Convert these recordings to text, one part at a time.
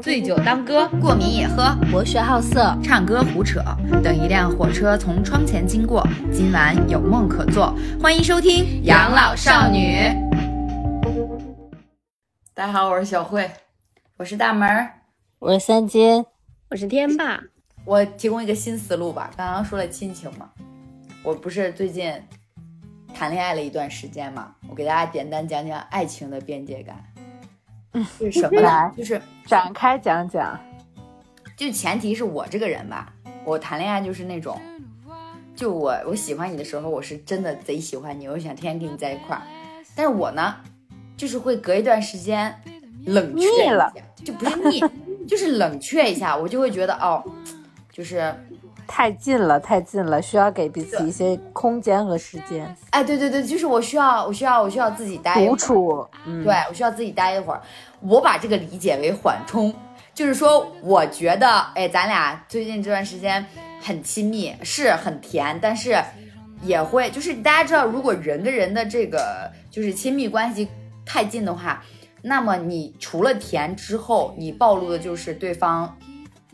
醉酒当歌，过敏也喝，博学好色，唱歌胡扯。等一辆火车从窗前经过，今晚有梦可做。欢迎收听《养老少女》。大家好，我是小慧，我是大门儿，我是三金，我是天霸。我提供一个新思路吧。刚刚说了亲情嘛，我不是最近谈恋爱了一段时间嘛，我给大家简单讲讲爱情的边界感。是什么呢？就是展开讲讲。就前提是我这个人吧，我谈恋爱就是那种，就我我喜欢你的时候，我是真的贼喜欢你，我想天天跟你在一块儿。但是我呢，就是会隔一段时间冷却了，就不是腻，就是冷却一下，我就会觉得哦，就是太近了，太近了，需要给彼此一些空间和时间。哎，对对对，就是我需要，我需要，我需要自己待独处，嗯对我需要自己待一会儿。我把这个理解为缓冲，就是说，我觉得，哎，咱俩最近这段时间很亲密，是很甜，但是也会，就是大家知道，如果人跟人的这个就是亲密关系太近的话，那么你除了甜之后，你暴露的就是对方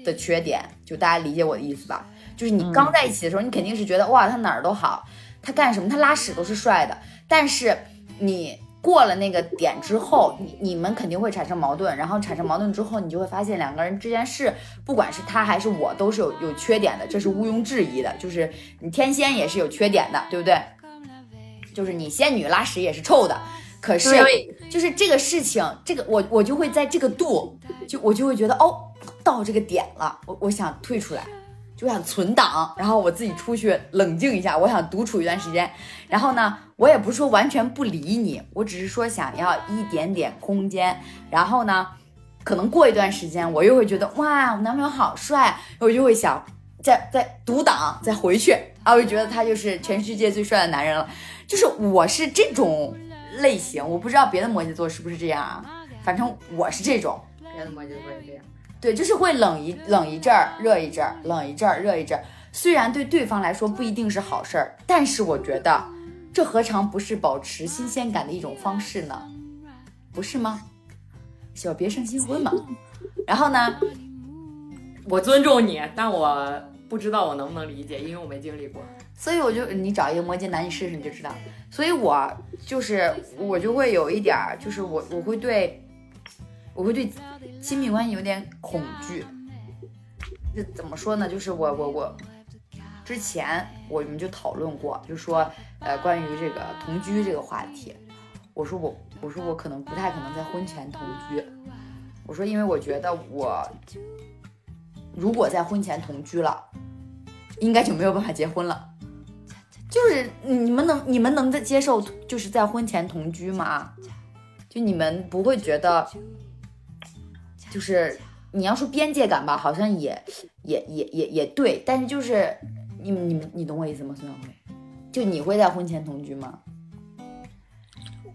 的缺点，就大家理解我的意思吧？就是你刚在一起的时候，你肯定是觉得哇，他哪儿都好，他干什么，他拉屎都是帅的，但是你。过了那个点之后，你你们肯定会产生矛盾，然后产生矛盾之后，你就会发现两个人之间是，不管是他还是我，都是有有缺点的，这是毋庸置疑的。就是你天仙也是有缺点的，对不对？就是你仙女拉屎也是臭的，可是就是这个事情，这个我我就会在这个度，就我就会觉得哦，到这个点了，我我想退出来。就想存档，然后我自己出去冷静一下，我想独处一段时间。然后呢，我也不是说完全不理你，我只是说想要一点点空间。然后呢，可能过一段时间，我又会觉得哇，我男朋友好帅，我就会想再再独挡再回去啊，我就觉得他就是全世界最帅的男人了。就是我是这种类型，我不知道别的摩羯座是不是这样啊，反正我是这种，别的摩羯座也这样。对，就是会冷一冷一阵儿，热一阵儿，冷一阵儿，热一阵儿。虽然对对方来说不一定是好事儿，但是我觉得这何尝不是保持新鲜感的一种方式呢？不是吗？小别胜新婚嘛。然后呢，我尊重你，但我不知道我能不能理解，因为我没经历过。所以我就你找一个摩羯男，你试试你就知道。所以我就是我就会有一点儿，就是我我会对。我会对亲密关系有点恐惧，这怎么说呢？就是我我我之前我们就讨论过，就说呃关于这个同居这个话题，我说我我说我可能不太可能在婚前同居，我说因为我觉得我如果在婚前同居了，应该就没有办法结婚了。就是你们能你们能在接受就是在婚前同居吗？就你们不会觉得？就是你要说边界感吧，好像也也也也也对，但是就是你你们你懂我意思吗？孙晓慧，就你会在婚前同居吗？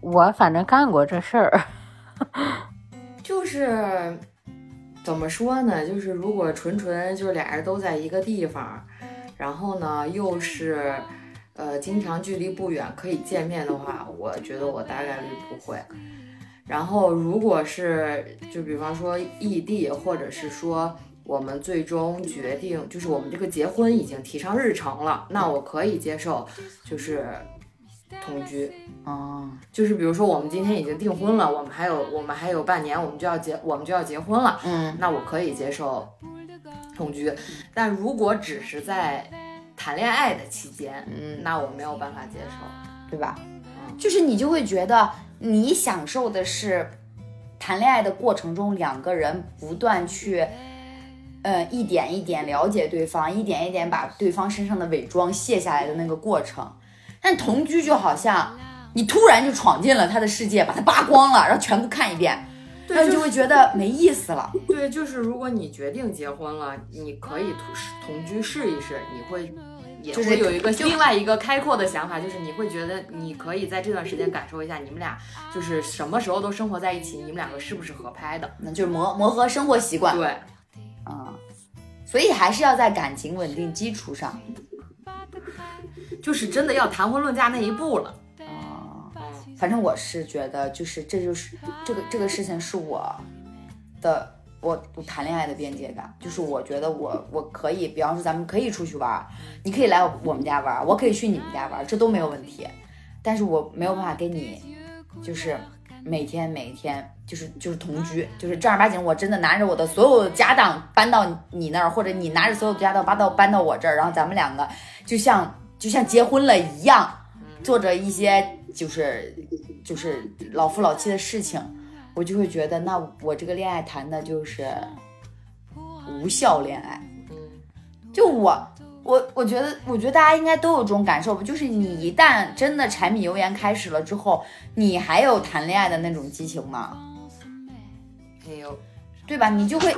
我反正干过这事儿，就是怎么说呢？就是如果纯纯就是俩人都在一个地方，然后呢又是呃经常距离不远可以见面的话，我觉得我大概率不会。然后，如果是就比方说异地，或者是说我们最终决定，就是我们这个结婚已经提上日程了，那我可以接受，就是同居。啊，就是比如说我们今天已经订婚了，我们还有我们还有半年，我们就要结我们就要结婚了。嗯，那我可以接受同居。但如果只是在谈恋爱的期间，嗯，那我没有办法接受，对吧？就是你就会觉得。你享受的是谈恋爱的过程中，两个人不断去，呃，一点一点了解对方，一点一点把对方身上的伪装卸下来的那个过程。但同居就好像你突然就闯进了他的世界，把他扒光了，然后全部看一遍，那你就会觉得没意思了。对，就是如果你决定结婚了，你可以同同居试一试，你会。就是有一个另外一个开阔的想法，就是你会觉得你可以在这段时间感受一下，你们俩就是什么时候都生活在一起，你们两个是不是合拍的？那就是磨磨合生活习惯。对，啊，所以还是要在感情稳定基础上，就是真的要谈婚论嫁那一步了。啊，反正我是觉得，就是这就是这个这个事情是我的。我我谈恋爱的边界感，就是我觉得我我可以，比方说咱们可以出去玩，你可以来我们家玩，我可以去你们家玩，这都没有问题。但是我没有办法跟你，就是每天每天就是就是同居，就是正儿八经，我真的拿着我的所有家当搬到你那儿，或者你拿着所有家当搬到搬到我这儿，然后咱们两个就像就像结婚了一样，做着一些就是就是老夫老妻的事情，我就会觉得那我这个恋爱谈的就是无效恋爱。嗯就我，我我觉得，我觉得大家应该都有这种感受吧，就是你一旦真的柴米油盐开始了之后，你还有谈恋爱的那种激情吗？没有，对吧？你就会，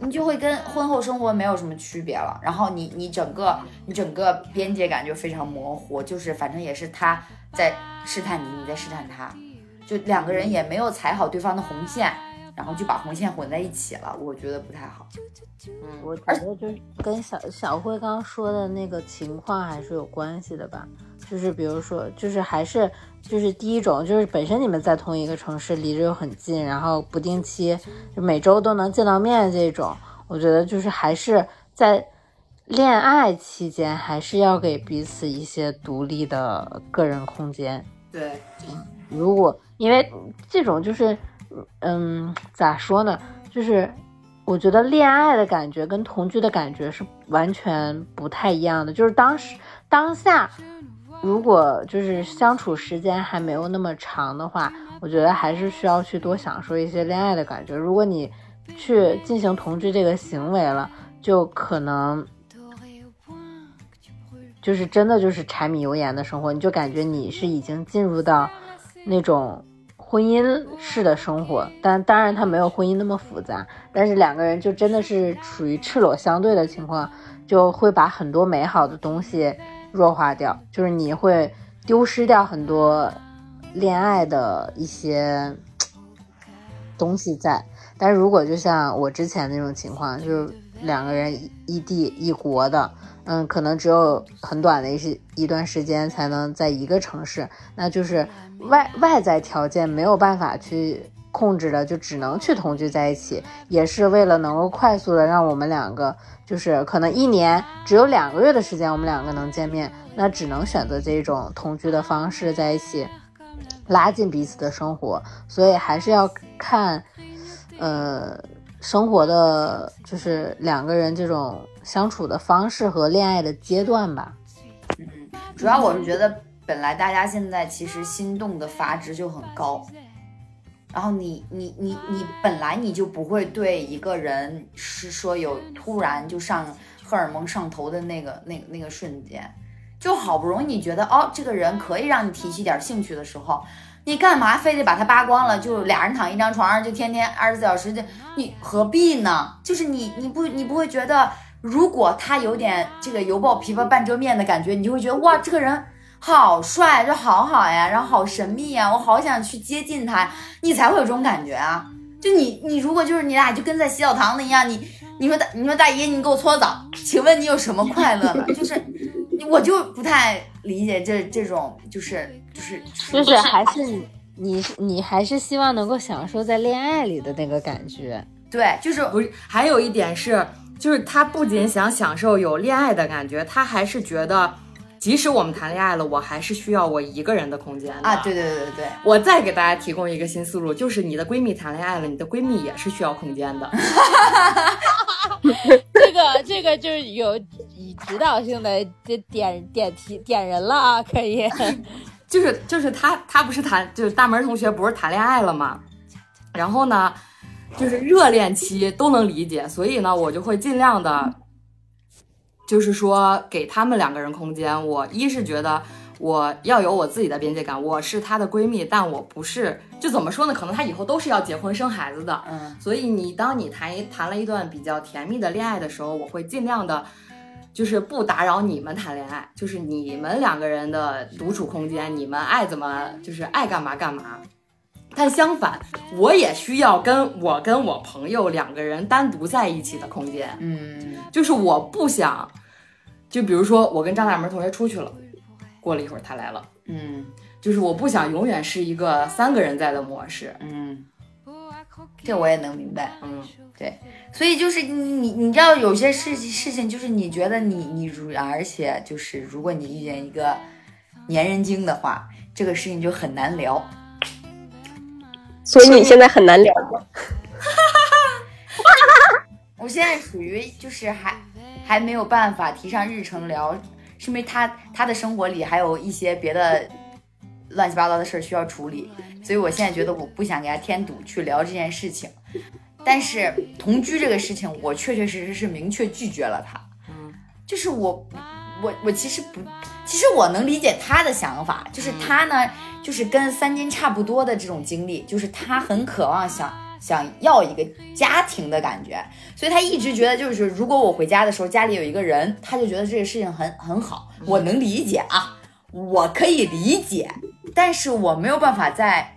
你就会跟婚后生活没有什么区别了。然后你你整个你整个边界感就非常模糊，就是反正也是他在试探你，你在试探他，就两个人也没有踩好对方的红线，然后就把红线混在一起了，我觉得不太好。嗯，我觉得就是跟小小慧刚刚说的那个情况还是有关系的吧。就是比如说，就是还是就是第一种，就是本身你们在同一个城市，离着又很近，然后不定期就每周都能见到面这种，我觉得就是还是在恋爱期间，还是要给彼此一些独立的个人空间。对，如果因为这种就是，嗯，咋说呢？就是我觉得恋爱的感觉跟同居的感觉是完全不太一样的。就是当时当下，如果就是相处时间还没有那么长的话，我觉得还是需要去多享受一些恋爱的感觉。如果你去进行同居这个行为了，就可能就是真的就是柴米油盐的生活，你就感觉你是已经进入到那种婚姻式的生活，但当然它没有婚姻那么复杂，但是两个人就真的是处于赤裸相对的情况，就会把很多美好的东西弱化掉，就是你会丢失掉很多恋爱的一些东西在。但是如果就像我之前那种情况，就是两个人异异地异国的，嗯，可能只有很短的一些一段时间才能在一个城市，那就是外外在条件没有办法去控制的，就只能去同居在一起，也是为了能够快速的让我们两个，就是可能一年只有两个月的时间，我们两个能见面，那只能选择这种同居的方式在一起，拉近彼此的生活，所以还是要看，呃。生活的就是两个人这种相处的方式和恋爱的阶段吧。嗯主要我是觉得，本来大家现在其实心动的阀值就很高，然后你你你你本来你就不会对一个人是说有突然就上荷尔蒙上头的那个那个那个瞬间，就好不容易你觉得哦这个人可以让你提起点兴趣的时候。你干嘛非得把他扒光了？就俩人躺一张床上，就天天二十四小时，就你何必呢？就是你你不你不会觉得，如果他有点这个油爆琵琶半遮面的感觉，你就会觉得哇，这个人好帅，就好好呀，然后好神秘呀，我好想去接近他，你才会有这种感觉啊。就你你如果就是你俩就跟在洗澡堂子一样，你你说大你说大爷你给我搓澡，请问你有什么快乐呢？就是我就不太理解这这种就是。就是就是还是你你你还是希望能够享受在恋爱里的那个感觉，对，就是不是还有一点是，就是他不仅想享受有恋爱的感觉，他还是觉得，即使我们谈恋爱了，我还是需要我一个人的空间啊！对对对对对，我再给大家提供一个新思路，就是你的闺蜜谈恋爱了，你的闺蜜也是需要空间的。这个这个就是有以指导性的点点点题点人了啊，可以。就是就是他他不是谈就是大门同学不是谈恋爱了吗？然后呢，就是热恋期都能理解，所以呢，我就会尽量的，就是说给他们两个人空间。我一是觉得我要有我自己的边界感，我是她的闺蜜，但我不是就怎么说呢？可能她以后都是要结婚生孩子的，嗯，所以你当你谈一谈了一段比较甜蜜的恋爱的时候，我会尽量的。就是不打扰你们谈恋爱，就是你们两个人的独处空间，你们爱怎么就是爱干嘛干嘛。但相反，我也需要跟我跟我朋友两个人单独在一起的空间。嗯，就是我不想，就比如说我跟张大门同学出去了，过了一会儿他来了，嗯，就是我不想永远是一个三个人在的模式。嗯，这我也能明白。嗯，对所以就是你你你知道有些事情事情就是你觉得你你如而且就是如果你遇见一个粘人精的话，这个事情就很难聊。所以你现在很难聊。我现在属于就是还还没有办法提上日程聊，是因为他他的生活里还有一些别的乱七八糟的事儿需要处理，所以我现在觉得我不想给他添堵去聊这件事情。但是同居这个事情，我确确实实是明确拒绝了他。嗯，就是我我我其实不，其实我能理解他的想法，就是他呢，就是跟三金差不多的这种经历，就是他很渴望想想要一个家庭的感觉，所以他一直觉得就是如果我回家的时候家里有一个人，他就觉得这个事情很很好，我能理解啊，我可以理解，但是我没有办法在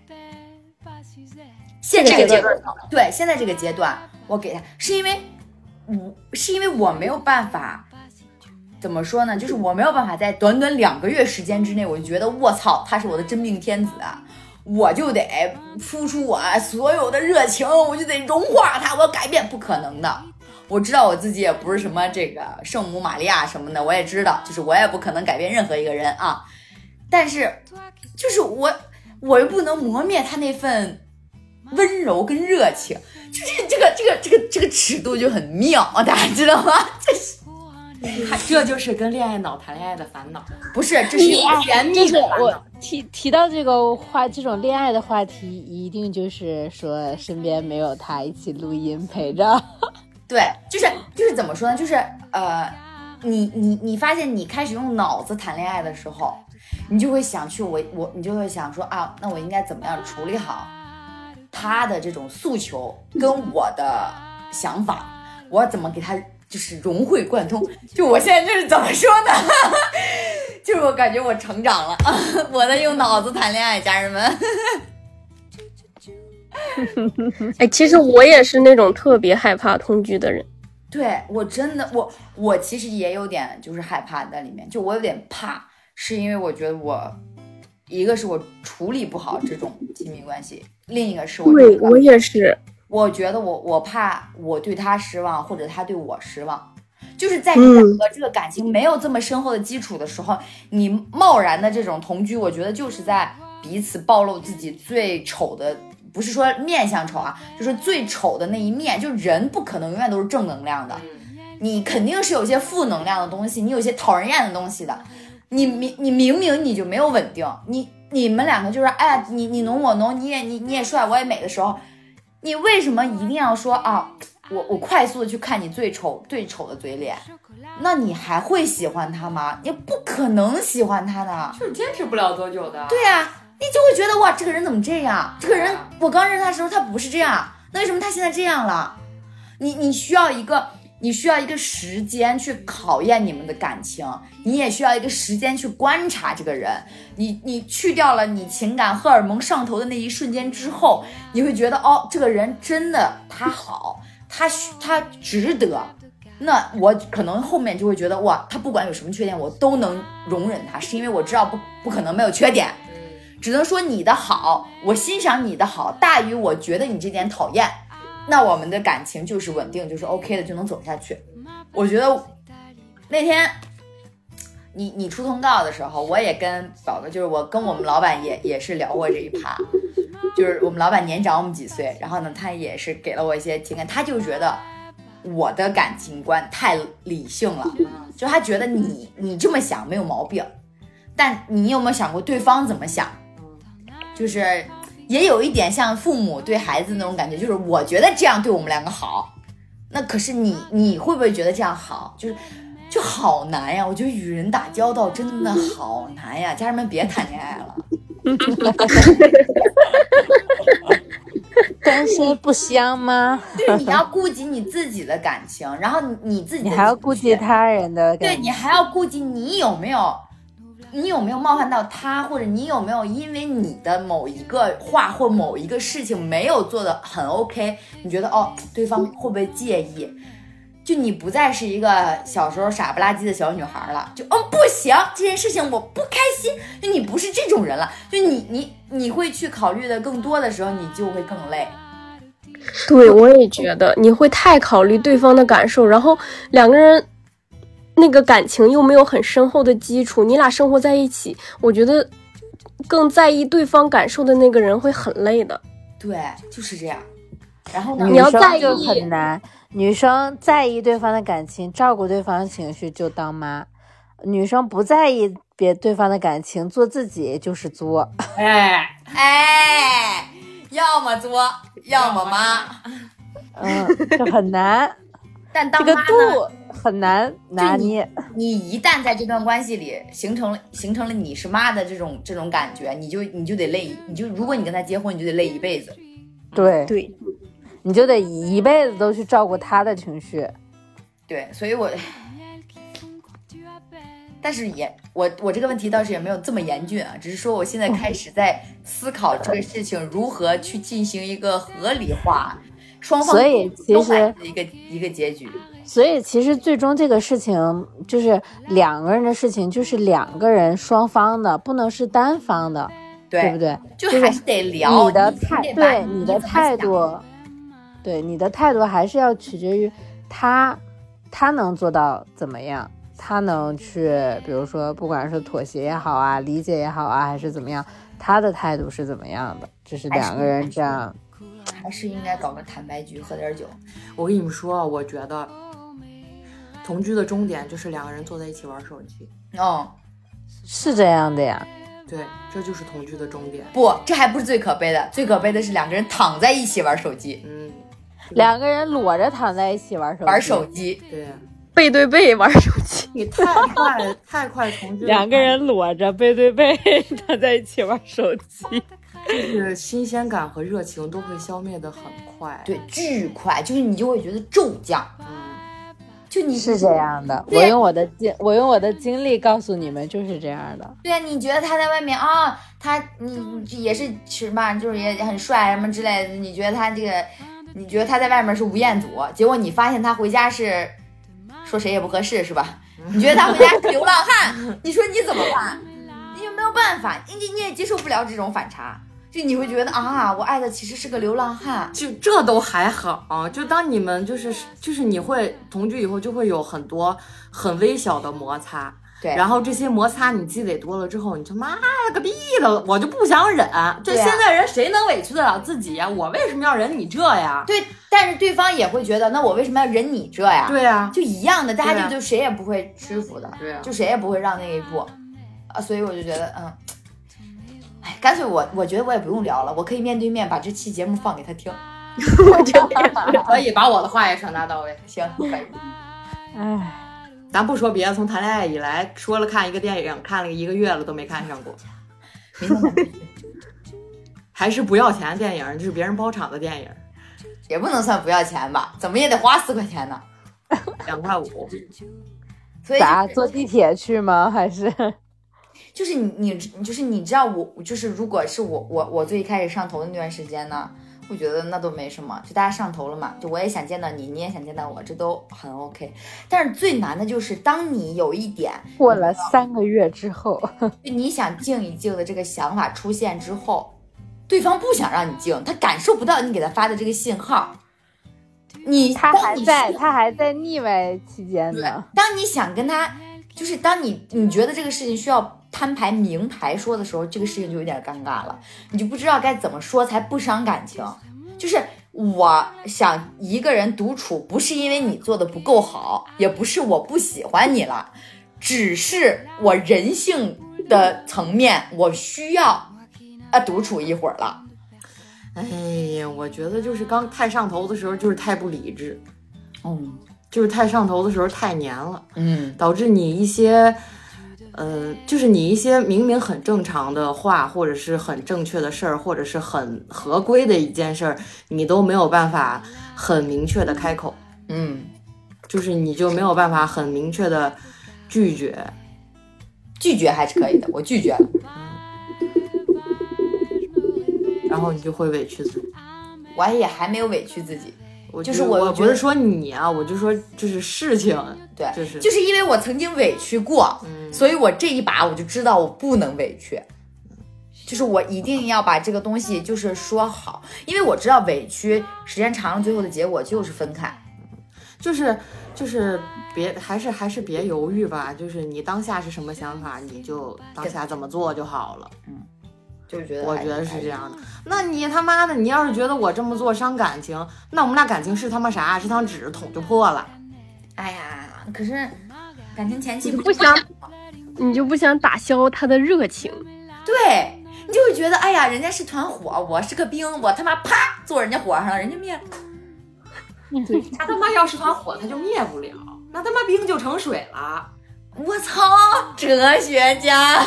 现在这个阶段，对现在这个阶段，我给他是因为我是因为我没有办法。怎么说呢？就是我没有办法在短短两个月时间之内，我就觉得我操，他是我的真命天子啊！我就得付出我所有的热情，我就得融化他，我要改变，不可能的。我知道我自己也不是什么这个圣母玛利亚什么的，我也知道，就是我也不可能改变任何一个人啊。但是，就是我，我又不能磨灭他那份温柔跟热情，就是这个这个这个这个尺度就很妙，大家知道吗？这 是这就是跟恋爱脑谈恋爱的烦恼。不是？这是甜蜜就是的烦恼我提提到这个话，这种恋爱的话题，一定就是说身边没有他一起录音陪着。对，就是就是怎么说呢？就是呃，你你你发现你开始用脑子谈恋爱的时候，你就会想去我我你就会想说啊，那我应该怎么样处理好他的这种诉求跟我的想法，我怎么给他就是融会贯通？就我现在就是怎么说呢？就是我感觉我成长了，我在用脑子谈恋爱，家人们。哎，其实我也是那种特别害怕同居的人。对我真的，我我其实也有点就是害怕在里面，就我有点怕，是因为我觉得我，一个是我处理不好这种亲密关系，另一个是我对我也是，我觉得我我怕我对他失望，或者他对我失望，就是在你两个这个感情没有这么深厚的基础的时候，你贸然的这种同居，我觉得就是在彼此暴露自己最丑的，不是说面相丑啊，就是最丑的那一面。就人不可能永远都是正能量的，你肯定是有些负能量的东西，你有些讨人厌的东西的。你明你明明你就没有稳定，你你们两个就是哎呀，你你侬我侬，你也你你也帅我也美的时候，你为什么一定要说啊？我我快速的去看你最丑最丑的嘴脸，那你还会喜欢他吗？你不可能喜欢他的。就是坚持不了多久的。对呀、你就会觉得哇，这个人怎么这样？这个人我刚认识他的时候他不是这样，那为什么他现在这样了？你你需要一个，你需要一个时间去考验你们的感情，你也需要一个时间去观察这个人。你你去掉了你情感荷尔蒙上头的那一瞬间之后，你会觉得哦，这个人真的他好，他他值得。那我可能后面就会觉得哇，他不管有什么缺点，我都能容忍他，是因为我知道不不可能没有缺点。只能说你的好，我欣赏你的好大于我觉得你这点讨厌，那我们的感情就是稳定，就是 OK 的，就能走下去。我觉得那天你你出通告的时候，我也跟宝哥，就是我跟我们老板也也是聊过这一趴，就是我们老板年长我们几岁，然后呢，他也是给了我一些情感，他就觉得我的感情观太理性了，就他觉得你你这么想没有毛病，但你有没有想过对方怎么想？就是也有一点像父母对孩子那种感觉，就是我觉得这样对我们两个好，那可是你你会不会觉得这样好？就是就好难呀！我觉得与人打交道真的好难呀，家人们别谈恋爱了。单身不香吗？就是你要顾及你自己的感情，然后你你自己你还要顾及他人的感情，对。你还要顾及你有没有，你有没有冒犯到他，或者你有没有因为你的某一个话或某一个事情没有做的很 OK，你觉得哦，对方会不会介意？就你不再是一个小时候傻不拉几的小女孩了，就嗯不行，这件事情我不开心，就你不是这种人了，就你你你会去考虑的更多的时候，你就会更累。对，我也觉得你会太考虑对方的感受，然后两个人那个感情又没有很深厚的基础，你俩生活在一起，我觉得更在意对方感受的那个人会很累的。对，就是这样。然后呢？你要在意女生就很难。女生在意对方的感情，照顾对方的情绪就当妈；女生不在意别对方的感情，做自己就是作。哎，哎，要么作，要么妈。嗯，就很难，但当妈呢？度很难 拿捏。你一旦在这段关系里形成了形成了你是妈的这种这种感觉，你就你就得累，你就如果你跟他结婚，你就得累一辈子。对，对，你就得一辈子都去照顾他的情绪。对，所以我，但是也我我这个问题倒是也没有这么严峻啊，只是说我现在开始在思考这个事情如何去进行一个合理化，双方所以其实一个一个结局。所以其实最终这个事情就是两个人的事情，就是两个人双方的，不能是单方的，对不对？就是就还是得聊你的态，得把对你的态度，对你的态度还是要取决于他，他能做到怎么样，他能去，比如说不管是妥协也好啊，理解也好啊，还是怎么样，他的态度是怎么样的，就是两个人这样，还是应该搞个坦白局，喝点酒。我跟你们说，我觉得同居的终点就是两个人坐在一起玩手机。哦，是这样的呀。对，这就是同居的终点。不，这还不是最可悲的，最可悲的是两个人躺在一起玩手机，嗯，两个人裸着躺在一起玩手机，玩手机。对，背对背玩手机。你太快太快同居，两个人裸着背对背 躺在一起玩手机。就是新鲜感和热情都会消灭的很快。，对，巨快，就是你就会觉得骤降，嗯，就你是这样的，我用我的经，我用我的经历告诉你们，就是这样的。对啊，你觉得他在外面啊，他你你也是是吧，就是也很帅什么之类的，你觉得他这个，你觉得他在外面是吴彦祖，结果你发现他回家是，说谁也不合适是吧？你觉得他回家是流浪汉，你说你怎么办？你有没有办法？你你也接受不了这种反差，就你会觉得啊，我爱的其实是个流浪汉，就这都还好，就当你们就是就是你会同居以后，就会有很多很微小的摩擦。对，然后这些摩擦你积累多了之后，你就妈了个逼的，我就不想忍。这对啊现在人谁能委屈得了自己呀？我为什么要忍你这呀？对，但是对方也会觉得，那我为什么要忍你这呀？对呀、就一样的，大家就就谁也不会屈服的，对啊就谁也不会让那一步，啊，所以我就觉得，嗯，哎，干脆我我觉得我也不用聊了，我可以面对面把这期节目放给他听，我觉得可 以把我的话也传达到位。行，可以，唉，咱不说别的，从谈恋爱以来，说了看一个电影，看了一个月了都没看上过，还是不要钱的电影，就是别人包场的电影，也不能算不要钱吧，怎么也得花四块钱呢，两块五。所以咋坐地铁去吗？还是就是你你就是你知道我就是如果是我我我最开始上头的那段时间呢，我觉得那都没什么，就大家上头了嘛，就我也想见到你，你也想见到我，这都很 OK。但是最难的就是当你有一点过了三个月之后，就你想静一静的这个想法出现之后，对方不想让你静，他感受不到你给他发的这个信号。你他还在，他还在腻歪期间呢。当你想跟他，就是当你你觉得这个事情需要摊牌明牌说的时候，这个事情就有点尴尬了，你就不知道该怎么说才不伤感情。就是我想一个人独处，不是因为你做的不够好，也不是我不喜欢你了，只是我人性的层面，我需要啊独处一会儿了。哎呀，我觉得就是刚太上头的时候，就是太不理智，嗯。就是太上头的时候太黏了，嗯，导致你一些，呃，就是你一些明明很正常的话，或者是很正确的事儿，或者是很合规的一件事儿，你都没有办法很明确的开口，嗯，就是你就没有办法很明确的拒绝。拒绝还是可以的，我拒绝了。然后你就会委屈自己。我也还没有委屈自己，我就是我我不是说你啊，我就说就是事情，对，就是就是因为我曾经委屈过，嗯所以我这一把我就知道我不能委屈，就是我一定要把这个东西就是说好，因为我知道委屈时间长了，最后的结果就是分开。就是就是别还是还是别犹豫吧，就是你当下是什么想法，你就当下怎么做就好了。嗯就是觉得我觉得是这样的。那你他妈的，你要是觉得我这么做伤感情，那我们俩感情是他妈啥？是张纸捅就破了。哎呀，可是感情前期你不想你就不想打消他的热情。对你就会觉得，哎呀，人家是团火，我是个冰，我他妈啪坐人家火上了，人家灭了。他他妈要是团火，他就灭不了，那他妈冰就成水了。我操，哲学家！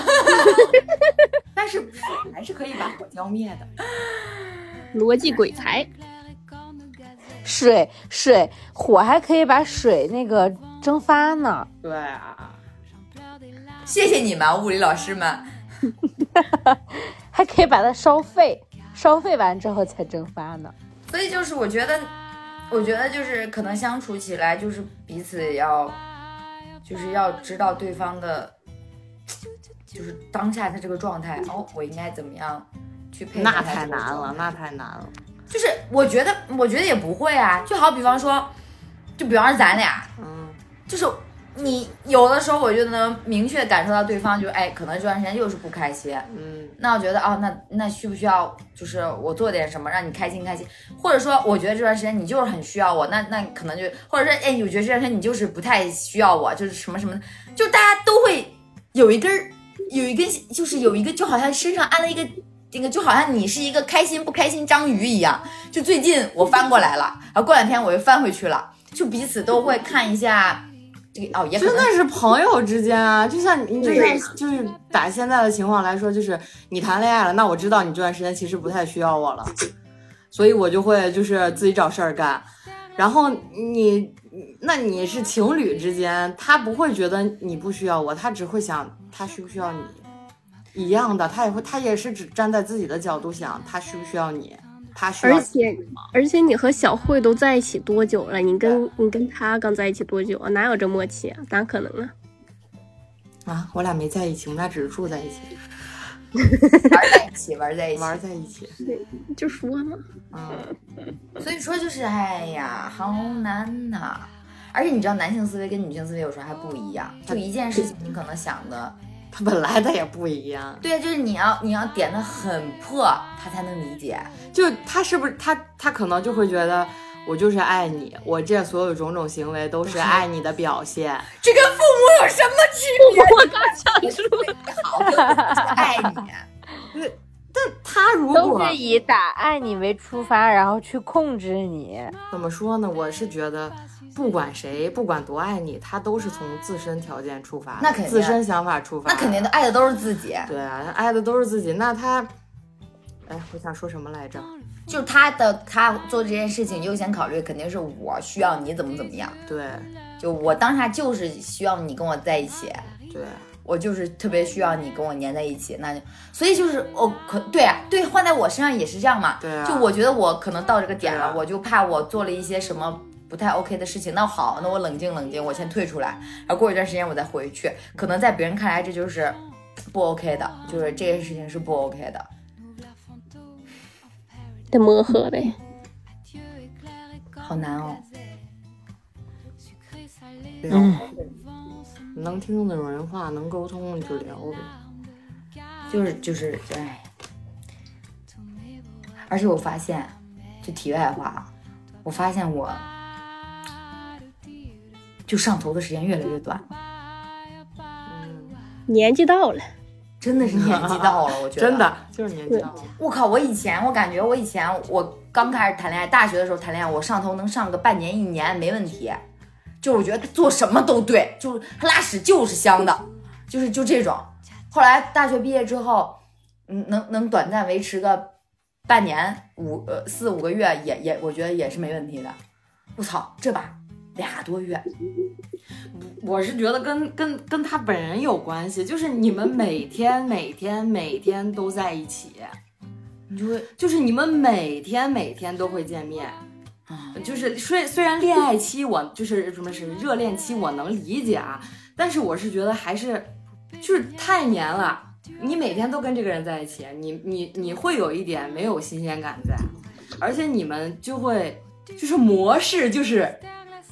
但是水还是可以把火浇灭的。逻辑鬼才，水水火还可以把水那个蒸发呢。对啊，谢谢你们，物理老师们。还可以把它烧沸，烧沸完之后才蒸发呢。所以就是我觉得，我觉得就是可能相处起来，就是彼此要，就是要知道对方的，就是当下的这个状态。哦，我应该怎么样去配合那太难了，那太难了。就是我觉得，我觉得也不会啊。就好比方说，就比方说咱俩，嗯，就是你有的时候，我就能明确感受到对方就哎，可能这段时间又是不开心。嗯，那我觉得哦，那那需不需要就是我做点什么让你开心开心？或者说，我觉得这段时间你就是很需要我，那那可能就或者说，哎，我觉得这段时间你就是不太需要我，就是什么什么的，就大家都会有一根儿有一根，就是有一个，就好像身上安了一个。那个就好像你是一个开心不开心章鱼一样，就最近我翻过来了，然后过两天我又翻回去了，就彼此都会看一下这个哦，也真的是朋友之间啊，就像你就对像就是打现在的情况来说，就是你谈恋爱了，那我知道你这段时间其实不太需要我了，所以我就会就是自己找事儿干。然后你，那你是情侣之间，他不会觉得你不需要我，他只会想他需不需要你。一样的，他也会，他也是只站在自己的角度想，他需不需要你，他需要而且而且你和小慧都在一起多久了？你跟你跟他刚在一起多久啊？哪有这默契啊？哪可能啊？啊，我俩没在一起，我们俩只是住在一起，玩在一起，玩在一起，玩在一起。对就说嘛，嗯，所以说就是，哎呀，好难呐！而且你知道，男性思维跟女性思维有时候还不一样。就一件事情，你可能想的，他本来他也不一样，对，就是你要你要点的很破，他才能理解。就他是不是他他可能就会觉得我就是爱你，我这所有种种行为都是爱你的表现。这跟父母有什么区别？我刚想说，好，就是爱你。他如果都果是以打爱你为出发，然后去控制你。怎么说呢？我是觉得，不管谁，不管多爱你，他都是从自身条件出发，那肯定自身想法出发，那肯定的，爱的都是自己。对啊，爱的都是自己。那他，哎，我想说什么来着？就是他的，他做这件事情优先考虑肯定是我需要你怎么怎么样。对就我当下就是需要你跟我在一起，对，我就是特别需要你跟我粘在一起，那就所以就是我可对啊，对，换在我身上也是这样嘛。对啊就我觉得我可能到这个点了，啊我就怕我做了一些什么不太 OK 的事情。那好，那我冷静冷静，我先退出来，然后过一段时间我再回去。可能在别人看来这就是不 OK 的，就是这件事情是不 OK 的。得磨合呗。好难哦。聊呗，能听懂人话，能沟通就聊呗。就是就是哎，而且我发现，就题外话啊，我发现我就上头的时间越来越短，嗯，年纪到了，真的是年纪到了，我觉得真。的就是年纪到了。我靠！我以前我感觉我以前我刚开始谈恋爱，大学的时候谈恋爱，我上头能上个半年一年没问题，就我觉得他做什么都对，就是他拉屎就是香的，就是就这种。后来大学毕业之后，嗯，能能短暂维持个半年五呃四五个月也也我觉得也是没问题的。我操，这把俩多月，我是觉得跟跟跟他本人有关系，就是你们每天每天每天都在一起，你就会。就是你们每天每天都会见面。啊，就是虽虽然恋爱期我就是什么是热恋期我能理解啊，但是我是觉得还是就是太黏了，你每天都跟这个人在一起，你你你会有一点没有新鲜感在，而且你们就会就是模式就是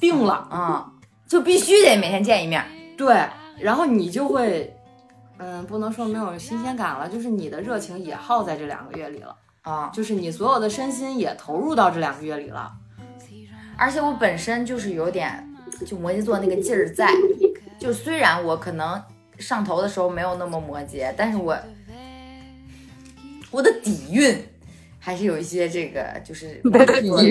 定了，啊、就必须得每天见一面。对，然后你就会，嗯，不能说没有新鲜感了，就是你的热情也耗在这两个月里了，啊、就是你所有的身心也投入到这两个月里了。而且我本身就是有点就摩羯座那个劲儿在，就虽然我可能上头的时候没有那么摩羯，但是我我的底蕴还是有一些这个就是摩羯座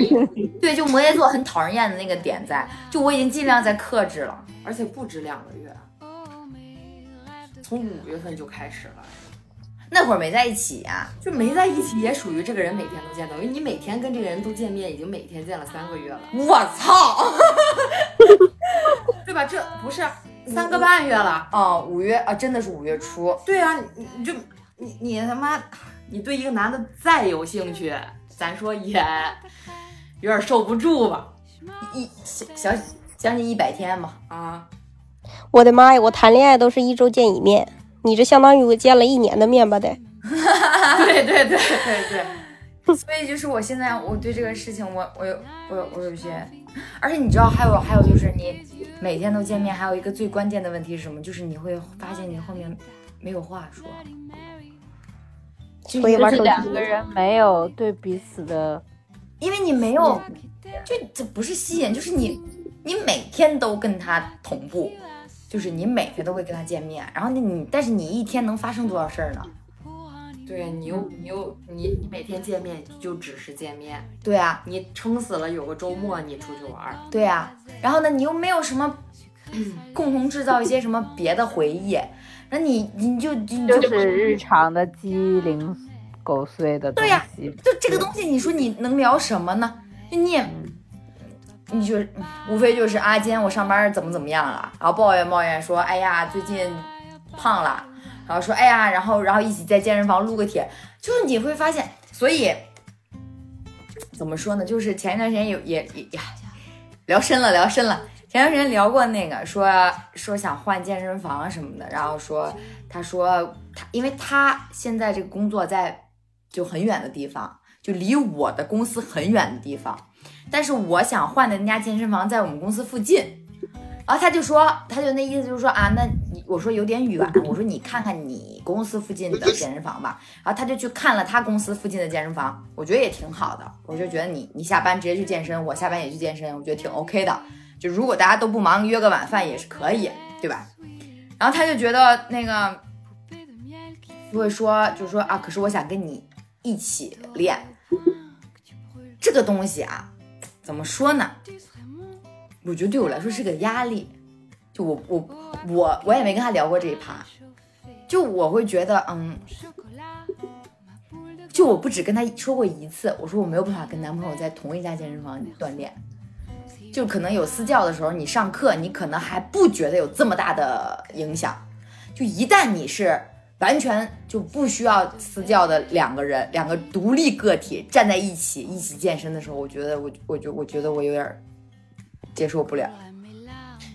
对，就摩羯座很讨人厌的那个点在，就我已经尽量在克制了。而且不止两个月，从五月份就开始了，那会儿没在一起呀、就没在一起，也属于这个人每天都见，等于你每天跟这个人都见面，已经每天见了三个月了，我操！对吧？这不是三个半月了。哦，五月啊，真的是五月初。对啊，你你就你你他妈，你对一个男的再有兴趣，咱说也有点受不住吧？一小小将近一百天吧。啊，我的妈呀，我谈恋爱都是一周见一面，你这相当于我见了一年的面吧得。对对对对对，所以就是我现在我对这个事情我我有我有我有些，而且你知道还有还有就是你每天都见面，还有一个最关键的问题是什么？就是你会发现你后面没有话说。就是所以玩手机两个人没有对彼此的，因为你没有，就这不是吸引，就是你，你每天都跟他同步，就是你每天都会跟他见面，然后你你，但是你一天能发生多少事儿呢？对你又你又你你每天见面就只是见面，对啊，你撑死了有个周末你出去玩儿，对啊，然后呢，你又没有什么 共同制造一些什么别的回忆，那你你就你就就是日常的鸡零狗碎的东对呀西。就这个东西，你说你能聊什么呢？就你也，你就无非就是啊，今天我上班怎么怎么样了，然后抱怨抱怨说，哎呀，最近胖了，然后说，哎呀，然后然后一起在健身房撸个铁，就是你会发现，所以怎么说呢？就是前一段时间有也也呀，聊深了聊深了。前段时间聊过那个说说想换健身房什么的，然后说他说他因为他现在这个工作在就很远的地方，就离我的公司很远的地方，但是我想换的那家健身房在我们公司附近。然后他就说，他就那意思就是说啊，那你我说有点远，我说你看看你公司附近的健身房吧。然后他就去看了他公司附近的健身房，我觉得也挺好的。我就觉得你你下班直接去健身，我下班也去健身，我觉得挺 OK 的。就如果大家都不忙，约个晚饭也是可以，对吧？然后他就觉得那个就会说，就说啊，可是我想跟你一起练这个东西啊，怎么说呢？我觉得对我来说是个压力。就我我我我也没跟他聊过这一趴，就我会觉得，嗯，就我不止跟他说过一次，我说我没有办法跟男朋友在同一家健身房锻炼。就可能有私教的时候，你上课你可能还不觉得有这么大的影响，就一旦你是完全就不需要私教的两个人，两个独立个体站在一起一起健身的时候，我觉得我我觉我觉得我有点儿接受不了。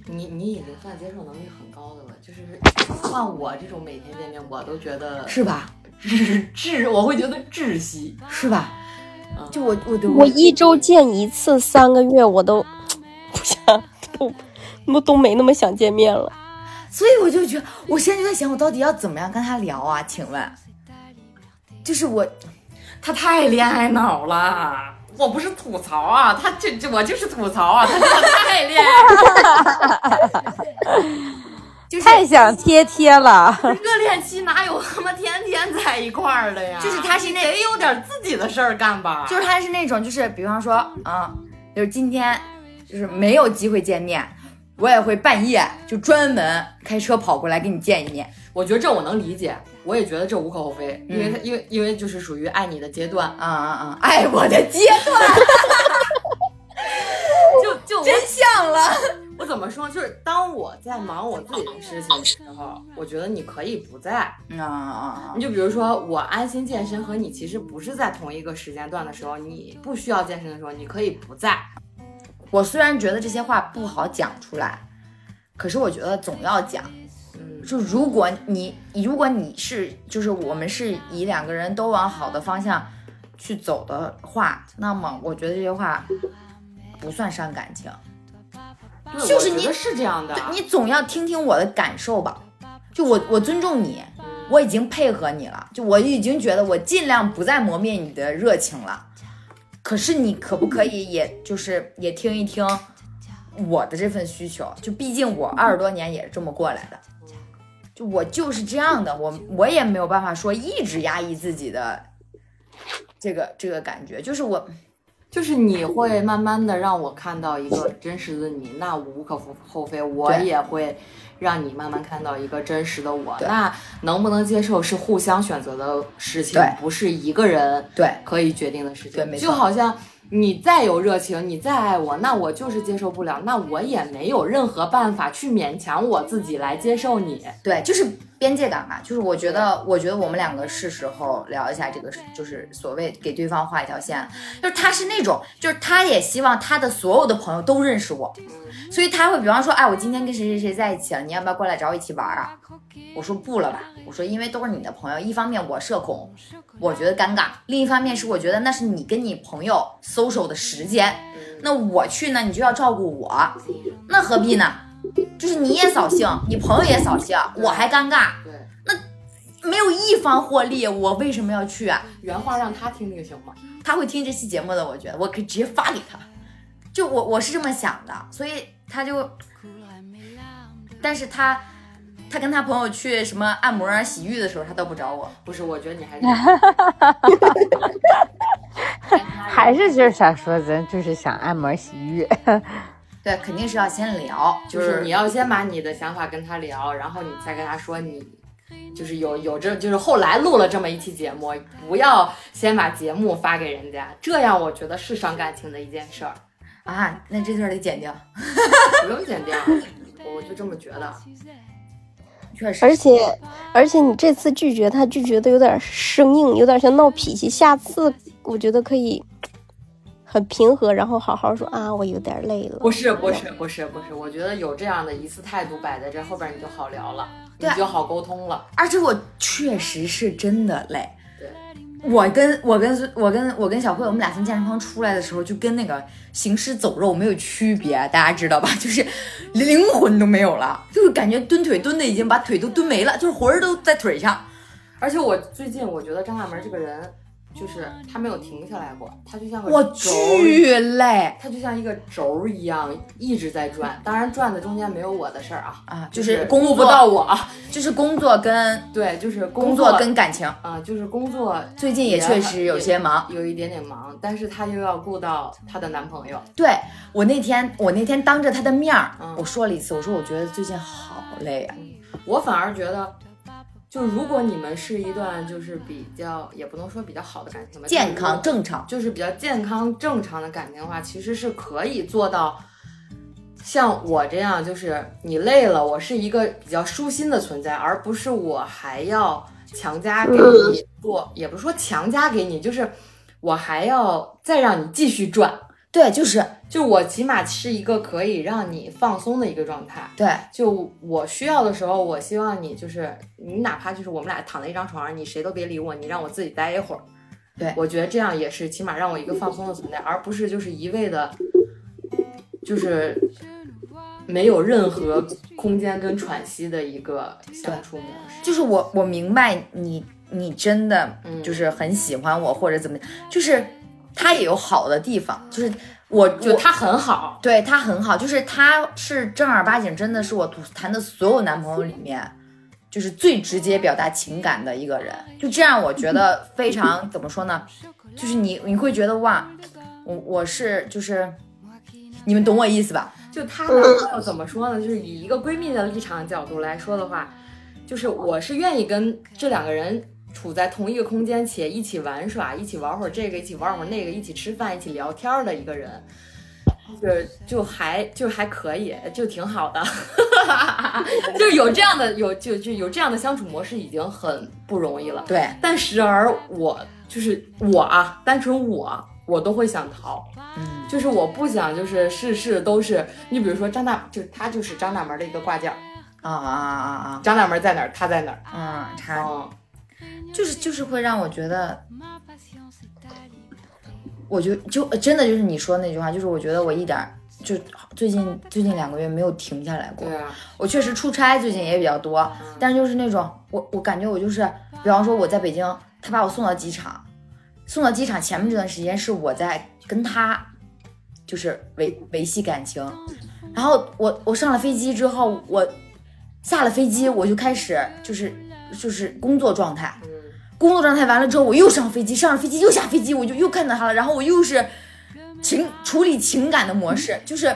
你你已经算接受能力很高的了，就是换我这种每天见面，我都觉得是吧？窒窒，我会觉得窒息。是吧嗯？就我我对我一周见一次，三个月我都不想都都都没那么想见面了。所以我就觉得，我现在就在想，我到底要怎么样跟他聊啊？请问，就是我，他太恋爱脑了。我不是吐槽啊，他这这我就是吐槽啊，他真的太恋爱 就是太想贴贴了，热恋期哪有他妈天天在一块儿的呀？就是他是那得有点自己的事儿干吧？就是他是那种，就是比方说，啊，就是今天就是没有机会见面，我也会半夜就专门开车跑过来跟你见一面。我觉得这我能理解，我也觉得这无可厚非，因为他因为因为就是属于爱你的阶段，啊啊啊！爱我的阶段 就就真相了。我怎么说，就是当我在忙我自己的事情的时候，我觉得你可以不在。啊啊啊！你就比如说我安心健身和你其实不是在同一个时间段的时候，你不需要健身的时候，你可以不在。我虽然觉得这些话不好讲出来，可是我觉得总要讲。嗯，就如果你如果你是就是我们是以两个人都往好的方向去走的话，那么我觉得这些话不算伤感情。就是你是这样的，你总要听听我的感受吧。就我我尊重你，我已经配合你了，就我已经觉得我尽量不再磨灭你的热情了。可是你可不可以也就是也听一听我的这份需求？就毕竟我二十多年也是这么过来的，就我就是这样的，我我也没有办法说一直压抑自己的这个这个感觉，就是我就是你会慢慢的让我看到一个真实的你，那无可厚非，我也会让你慢慢看到一个真实的我。那能不能接受是互相选择的事情，不是一个人对可以决定的事情。对没错就好像你再有热情，你再爱我，那我就是接受不了，那我也没有任何办法去勉强我自己来接受你。对，就是边界感吧。就是我觉得，我觉得我们两个是时候聊一下这个，就是所谓给对方画一条线。就是他是那种，就是他也希望他的所有的朋友都认识我，所以他会比方说，哎，我今天跟谁谁谁在一起了，你要不要过来找我一起玩啊？我说不了吧，我说因为都是你的朋友，一方面我社恐，我觉得尴尬；另一方面是我觉得那是你跟你朋友 social 的时间，那我去呢，你就要照顾我，那何必呢？就是你也扫兴，你朋友也扫兴，我还尴尬，对，那没有一方获利，我为什么要去啊？原话让他听听行吗？他会听这期节目的，我觉得我可以直接发给他，就我我是这么想的，所以他就，但是他他跟他朋友去什么按摩、洗浴的时候，他都不找我，不是，我觉得你还是 还是就是想说咱就是想按摩洗浴，对，肯定是要先聊，就就是你要先把你的想法跟他聊，然后你再跟他说你。就是有有这就是后来录了这么一期节目，不要先把节目发给人家，这样我觉得是伤感情的一件事儿，啊，那这段得剪掉，不用剪掉，我就这么觉得。确实，而且而且你这次拒绝他拒绝的有点生硬，有点像闹脾气。下次我觉得可以很平和，然后好好说啊，我有点累了。不是不是不是不是，我觉得有这样的一次态度摆在这，后边你就好聊了，你就好沟通了。而且我确实是真的累。对，我跟我跟我跟我跟小慧，我们俩从健身房出来的时候，就跟那个行尸走肉没有区别，大家知道吧？就是灵魂都没有了，就是感觉蹲腿蹲的已经把腿都蹲没了，就是魂儿都在腿上。而且我最近我觉得张大门这个人，就是他没有停下来过，他就像个巨累他就像一个轴一样一直在转，当然转的中间没有我的事儿啊，啊，就就是工作顾不到，我啊。就是工作跟对，就是工作作跟感情，啊、就是工作最近也确实有些忙。有一点点忙，但是他又要顾到她的男朋友，对我那天我那天当着他的面儿，嗯我说了一次，我说我觉得最近好累啊。我反而觉得。就如果你们是一段就是比较，也不能说比较好的感情吧，健康正常，就是比较健康正常的感情的话，其实是可以做到像我这样，就是你累了，我是一个比较舒心的存在，而不是我还要强加给你做，也不是说强加给你，就是我还要再让你继续转，对，就是就我起码是一个可以让你放松的一个状态。对，就我需要的时候，我希望你就是你，哪怕就是我们俩躺在一张床上，你谁都别理我，你让我自己待一会儿。对我觉得这样也是起码让我一个放松的存在，而不是就是一味的，就是没有任何空间跟喘息的一个相处模式。就是我我明白你你真的嗯就是很喜欢我或者怎么，就是他也有好的地方，就是我我就他很好，对他很好，就是他是正儿八经，真的是我谈的所有男朋友里面，就是最直接表达情感的一个人。就这样，我觉得非常怎么说呢？就是你你会觉得哇，我我是就是，你们懂我意思吧？就他男朋友怎么说呢？就是以一个闺蜜的立场角度来说的话，就是我是愿意跟这两个人处在同一个空间，且一起玩耍，一起玩会儿这个，一起玩会儿那个，一起吃饭，一起聊天儿的一个人。就是就还就还可以，就挺好的，就有这样的有就就有这样的相处模式已经很不容易了。对，但时而我就是我啊，单纯我我都会想逃，嗯，就是我不想就是事事都是你比如说张大，就他就是张大门的一个挂件儿，啊啊啊啊，张大门在哪儿，他在哪儿。嗯，差嗯，就是就是会让我觉得，我就就真的就是你说那句话，就是我觉得我一点就最近最近两个月没有停下来过。对啊，我确实出差最近也比较多，但是就是那种我我感觉我就是，比方说我在北京，他把我送到机场，送到机场前面这段时间是我在跟他就是维维系感情，然后我我上了飞机之后，我下了飞机我就开始就是就是工作状态，嗯，工作状态完了之后，我又上飞机，上了飞机又下飞机，我就又看到他了，然后我又是情处理情感的模式，就是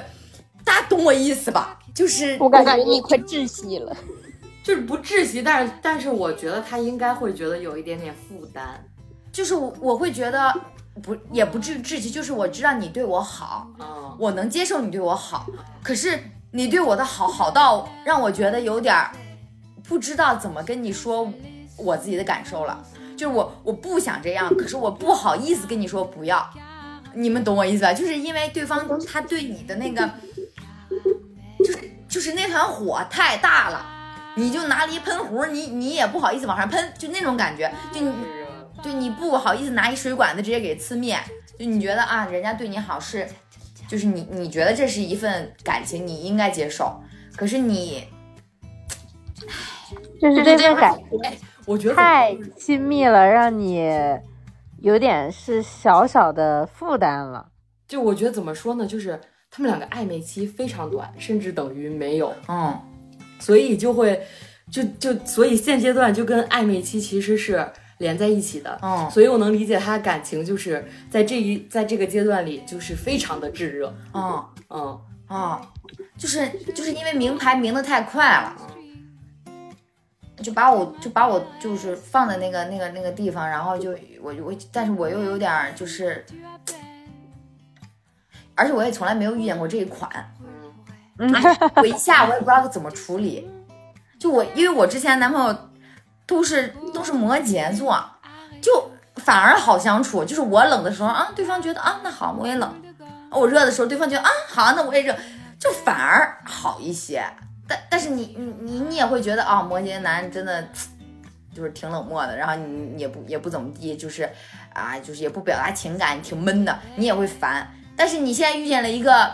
大家懂我意思吧？就是我感觉你快窒息了。就是不窒息，但是但是我觉得他应该会觉得有一点点负担。就是我我会觉得不也不至于窒息，就是我知道你对我好，嗯，我能接受你对我好，可是你对我的好好到让我觉得有点儿不知道怎么跟你说我自己的感受了。就是我我不想这样，可是我不好意思跟你说不要，你们懂我意思吧？就是因为对方他对你的那个，就是就是那团火太大了，你就拿了一喷壶，你你也不好意思往上喷，就那种感觉，就你对你不好意思拿一水管子直接给呲灭，就你觉得啊，人家对你好是，就是你你觉得这是一份感情，你应该接受，可是你就是这份感情我觉得太亲密了，让你有点是小小的负担了。就我觉得怎么说呢，就是他们两个暧昧期非常短，甚至等于没有，嗯所以就会就就所以现阶段就跟暧昧期其实是连在一起的。嗯所以我能理解他的感情，就是在这一在这个阶段里，就是非常的炙热。嗯嗯，嗯，就是就是因为名牌名的太快了，就把我就把我就是放在那个那个那个地方，然后就我我，但是我又有点儿就是，而且我也从来没有遇见过这一款，嗯，我一下我也不知道怎么处理。就我，因为我之前男朋友都是都是摩羯座，就反而好相处。就是我冷的时候啊，对方觉得啊那好，我也冷；我热的时候，对方觉得啊好，那我也热，就反而好一些。但但是你你你你也会觉得啊，摩羯男真的就是挺冷漠的，然后你你也不也不怎么地，就是啊就是也不表达情感，挺闷的，你也会烦。但是你现在遇见了一个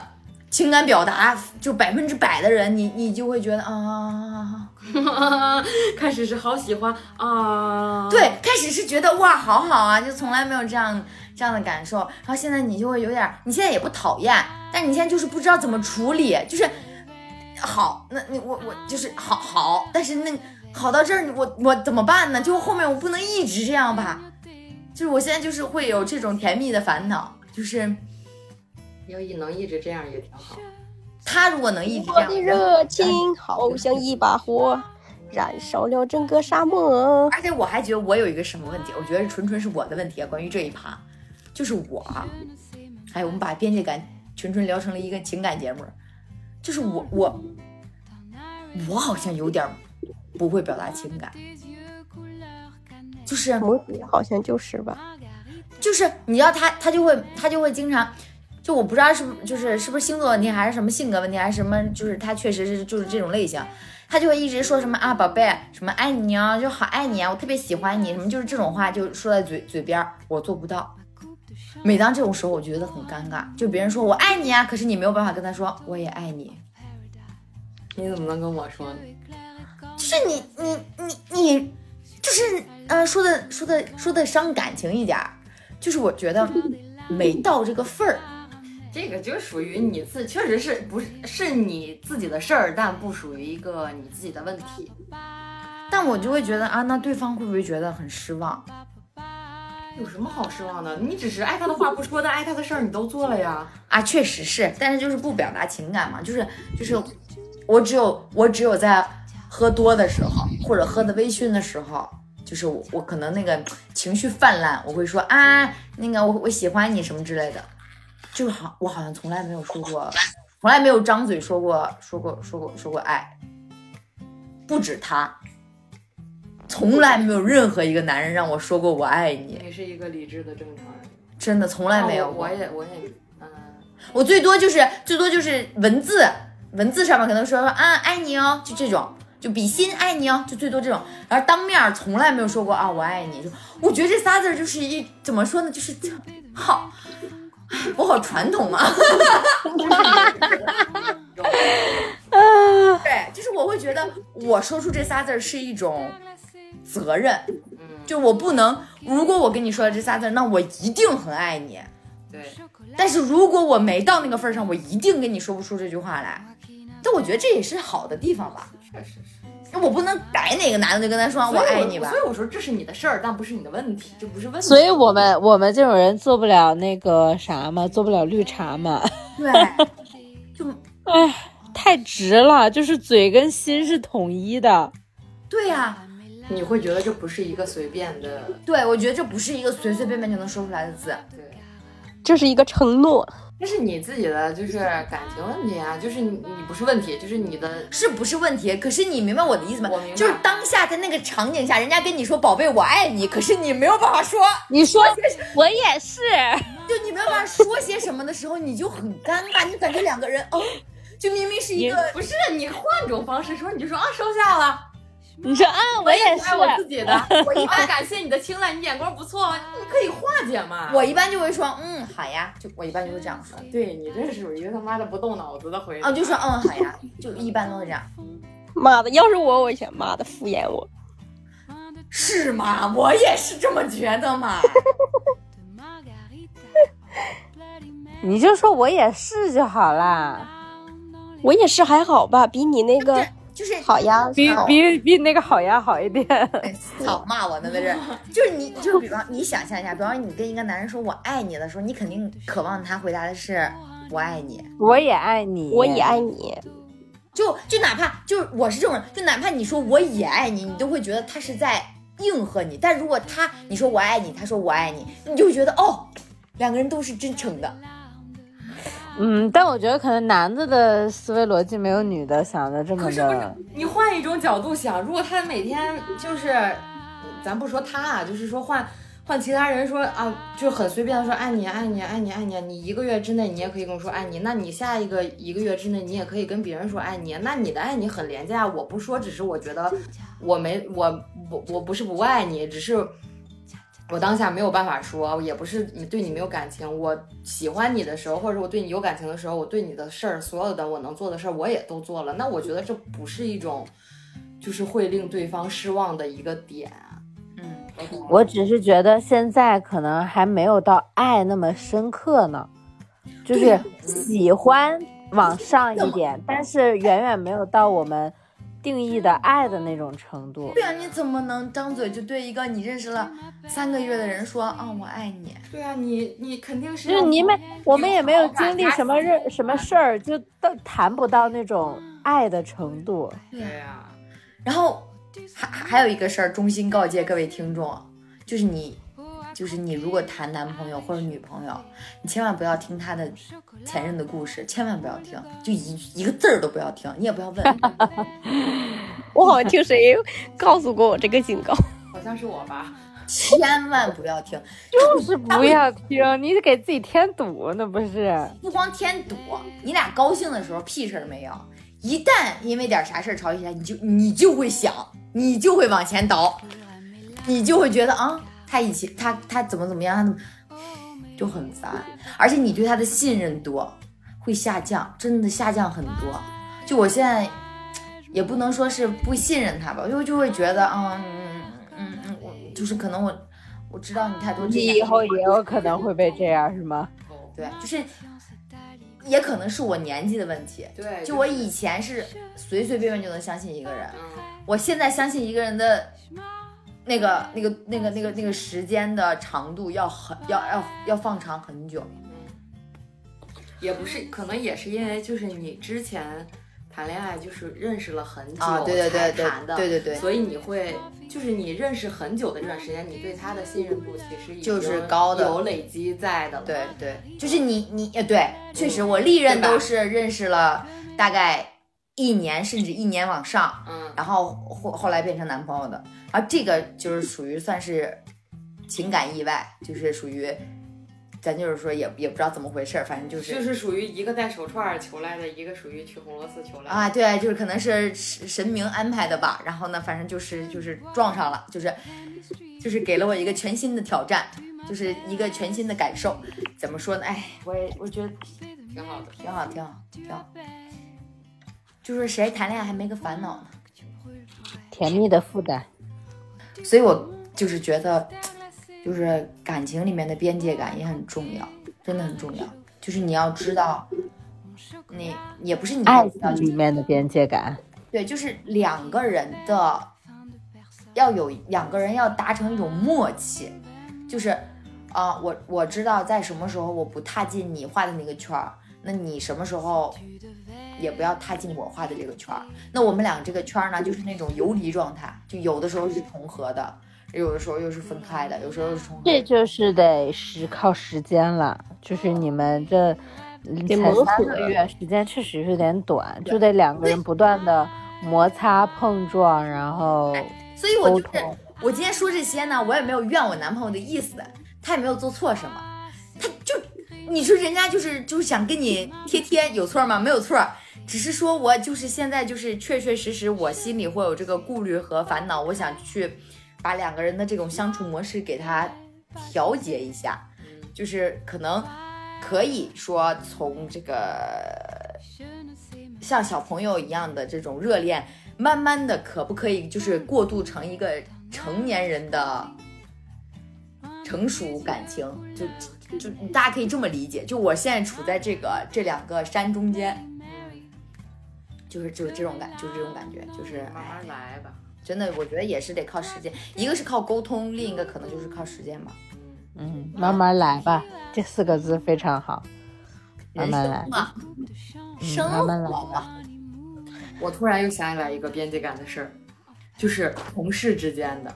情感表达就百分之百的人，你你就会觉得啊，开始是好喜欢啊，对，开始是觉得哇好好啊，就从来没有这样这样的感受，然后现在你就会有点，你现在也不讨厌，但你现在就是不知道怎么处理，就是好，那你我我就是好好，但是那好到这儿，我我怎么办呢？就后面我不能一直这样吧，就是我现在就是会有这种甜蜜的烦恼，就是要一能一直这样也挺好。他如果能一直这样我的，热情好像一把火，燃烧了整个沙漠。而且我还觉得我有一个什么问题，我觉得纯纯是我的问题啊。关于这一趴，就是我，哎，我们把边界感纯纯聊成了一个情感节目，就是我我我好像有点不会表达情感，就是好像就是吧，就是你知道他他就会他就会经常。就我不知道是不就是是不是星座问题，还是什么性格问题，还是什么，就是他确实是就是这种类型，他就会一直说什么啊宝贝，什么爱你啊，就好爱你啊，我特别喜欢你，什么就是这种话就说在嘴嘴边儿，我做不到。每当这种时候，我觉得很尴尬，就别人说我爱你啊，可是你没有办法跟他说我也爱你，你怎么能跟我说呢？就是你你你你，就是呃说的说的说的伤感情一点儿，就是我觉得没到这个份儿。这个就属于你自，确实是不是是你自己的事儿，但不属于一个你自己的问题。但我就会觉得啊，那对方会不会觉得很失望？有什么好失望的？你只是爱他的话不说，但爱他的事儿你都做了呀。啊，确实是，但是就是不表达情感嘛，就是就是，我只有我只有在喝多的时候，或者喝的微醺的时候，就是我我可能那个情绪泛滥，我会说啊，那个我我喜欢你什么之类的，就好，我好像从来没有说过，从来没有张嘴说过说过说过说过爱，不止他，从来没有任何一个男人让我说过我爱你，你是一个理智的正常人，真的从来没有过。我也我也嗯，我最多就是最多就是文字，文字上面可能说说啊爱你哦，就这种，就比心爱你哦，就最多这种。然后当面儿从来没有说过啊我爱你，就我觉得这仨字儿就是一怎么说呢，就是好，我好传统啊。对，就是我会觉得我说出这仨字儿是一种责任，嗯，就我不能，如果我跟你说了这仨字，那我一定很爱你。对，但是如果我没到那个份上，我一定跟你说不出这句话来。但我觉得这也是好的地方吧，确实是。我不能逮哪个男的就跟他说我爱你吧所以。我说这是你的事儿，但不是你的问题，这不是问题。所以我们我们这种人做不了那个啥嘛，做不了绿茶嘛，对，就 哎，太直了，就是嘴跟心是统一的。对呀、你会觉得这不是一个随便的，对我觉得这不是一个随随便便就能说出来的字。对，这是一个承诺。这是你自己的就是感情问题啊，就是你你不是问题，就是你的是不是问题？可是你明白我的意思吗我明？白就是当下在那个场景下，人家跟你说“宝贝，我爱你”，可是你没有办法说，你说我也是，就你没有办法说些什么的时候，你就很尴尬，你感觉两个人，哦，就明明是一个不是你换种方式说，你就说啊收下了，你说啊，我也是爱，我自己的，我一般啊感谢你的青睐，你眼光不错，你可以化解嘛。我一般就会说，嗯，好呀，就我一般就会这样说，对你这属于他妈的不动脑子的回答，啊，就说嗯，好呀，就一般都是这样，妈的，要是我，我想妈的敷衍我。是吗？我也是这么觉得嘛。你就说我也是就好啦。我也是还好吧，比你那个就是好呀。比比比那个好呀好一点。哎操 骂我呢，在这，就是你，就是比方你想象一下，比方你跟一个男人说我爱你的时候，你肯定渴望他回答的是我爱你，我也爱你，我也爱你，就就哪怕就是我是这种人，就哪怕你说我也爱你，你都会觉得他是在应和你。但如果他你说我爱你，他说我爱你，你就会觉得哦，两个人都是真诚的。嗯，但我觉得可能男的的思维逻辑没有女的想的这么可是不是。你换一种角度想，如果他每天就是，咱不说他啊，就是说换换其他人说啊，就很随便的说爱你爱你爱你爱你，你一个月之内你也可以跟我说爱你，那你下一个一个月之内你也可以跟别人说爱你，那你的爱你很廉价，我不说，只是我觉得我没我我我不是不爱你，只是。我当下没有办法说，也不是你对你没有感情。我喜欢你的时候，或者我对你有感情的时候，我对你的事儿，所有的我能做的事儿，我也都做了。那我觉得这不是一种，就是会令对方失望的一个点。嗯，我只是觉得现在可能还没有到爱那么深刻呢，就是喜欢往上一点，但是远远没有到我们定义的爱的那种程度。对啊，你怎么能张嘴就对一个你认识了三个月的人说啊我爱你？对啊，你你肯定是就是你们，我们也没有经历什么任什么事儿，就都谈不到那种爱的程度。对啊呀、然后还还有一个事儿，衷心告诫各位听众，就是你，就是你如果谈男朋友或者女朋友，你千万不要听他的前任的故事，千万不要听，就一一个字儿都不要听，你也不要问。我好像听谁告诉过我这个警告。好像是我吧？千万不要听，就是不要听，你给自己添堵，那不是？不光添堵，你俩高兴的时候屁事儿没有，一旦因为点啥事儿吵起来，你就你就会想，你就会往前倒，你就会觉得啊，他以前他他怎么怎么样，他怎么就很烦，而且你对他的信任度会下降，真的下降很多。就我现在也不能说是不信任他吧，我就就会觉得，嗯嗯嗯嗯，我就是可能我我知道你太多，你以后也有可能会被这样，是吗？对，就是也可能是我年纪的问题。对，就我以前是随随便便就能相信一个人，嗯，我现在相信一个人的那个、那个、那个、那个、那个时间的长度要很要要要放长很久。也不是，可能也是因为就是你之前谈恋爱就是认识了很久啊，对对对对才谈的，对对对，所以你会就是你认识很久的这段时间，你对他的信任度其实已经就是高的有累积在的了。对对，就是你你呃对，确实我历任都是认识了大概一年甚至一年往上，嗯，然后后后来变成男朋友的，而这个就是属于算是情感意外，就是属于咱就是说也也不知道怎么回事儿，反正就是就是属于一个戴手串儿求来的，一个属于去红螺丝求来的。啊，对，就是可能是神神明安排的吧。然后呢，反正就是就是撞上了，就是就是给了我一个全新的挑战，就是一个全新的感受。怎么说呢？哎，我也我觉得挺好的。挺好，挺好，挺好。就是谁谈恋爱还没个烦恼呢？甜蜜的负担。所以我就是觉得，就是感情里面的边界感也很重要，真的很重要。就是你要知道，你也不是你爱要情里面的边界感。对，就是两个人的要有两个人要达成一种默契，就是啊、我我知道在什么时候我不踏进你画的那个圈儿，那你什么时候也不要踏进我画的这个圈儿。那我们俩这个圈儿呢，就是那种游离状态，就有的时候是重合的，有的时候又是分开的，有时候又是重合的。这就是得是靠时间了，就是你们这嗯才三个月，时间确实是有点短，就得两个人不断的摩擦碰撞，然后所以我就是。我今天说这些呢，我也没有怨我男朋友的意思，他也没有做错什么，你说人家就是就是想跟你贴贴，有错吗？没有错，只是说我就是现在就是确确实实我心里会有这个顾虑和烦恼，我想去把两个人的这种相处模式给他调节一下，就是可能可以说从这个像小朋友一样的这种热恋，慢慢的可不可以就是过渡成一个成年人的成熟感情？就就大家可以这么理解，就我现在处在这个这两个山中间，就是就是这种感，就是这种感觉，就是慢哎，慢来吧。真的我觉得也是得靠时间，一个是靠沟通，另一个可能就是靠时间吧。嗯，慢慢来吧，这四个字非常好。慢慢来生嘛，嗯生慢慢来活嘛，我突然又想起来一个边界感的事儿，就是同事之间的。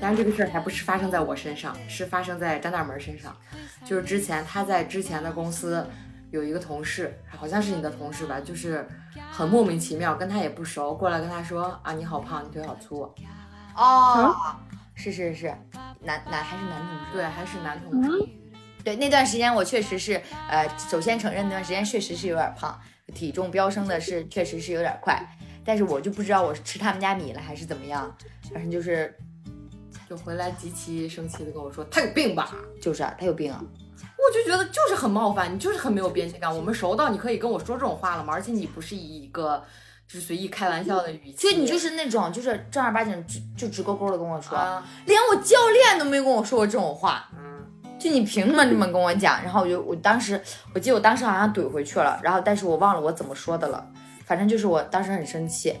但是这个事儿还不是发生在我身上，是发生在张大门身上。就是之前他在之前的公司有一个同事，好像是你的同事吧，就是很莫名其妙，跟他也不熟，过来跟他说啊你好胖，你腿好粗，哦，是是是，男男还是男同事？对，还是男同事。对，那段时间我确实是，呃，首先承认那段时间确实是有点胖，体重飙升的是确实是有点快，但是我就不知道我是吃他们家米了还是怎么样，反正就是就回来极其生气的跟我说他有病吧，就是啊，他有病啊，我就觉得就是很冒犯，你就是很没有边界感。我们熟到你可以跟我说这种话了吗？而且你不是以一个就是随意开玩笑的语气，所以你就是那种就是正儿八经就就直勾勾的跟我说，啊，连我教练都没跟我说过这种话，嗯，就你凭什么这么跟我讲？然后我就我当时我记得我当时好像怼回去了，然后但是我忘了我怎么说的了，反正就是我当时很生气，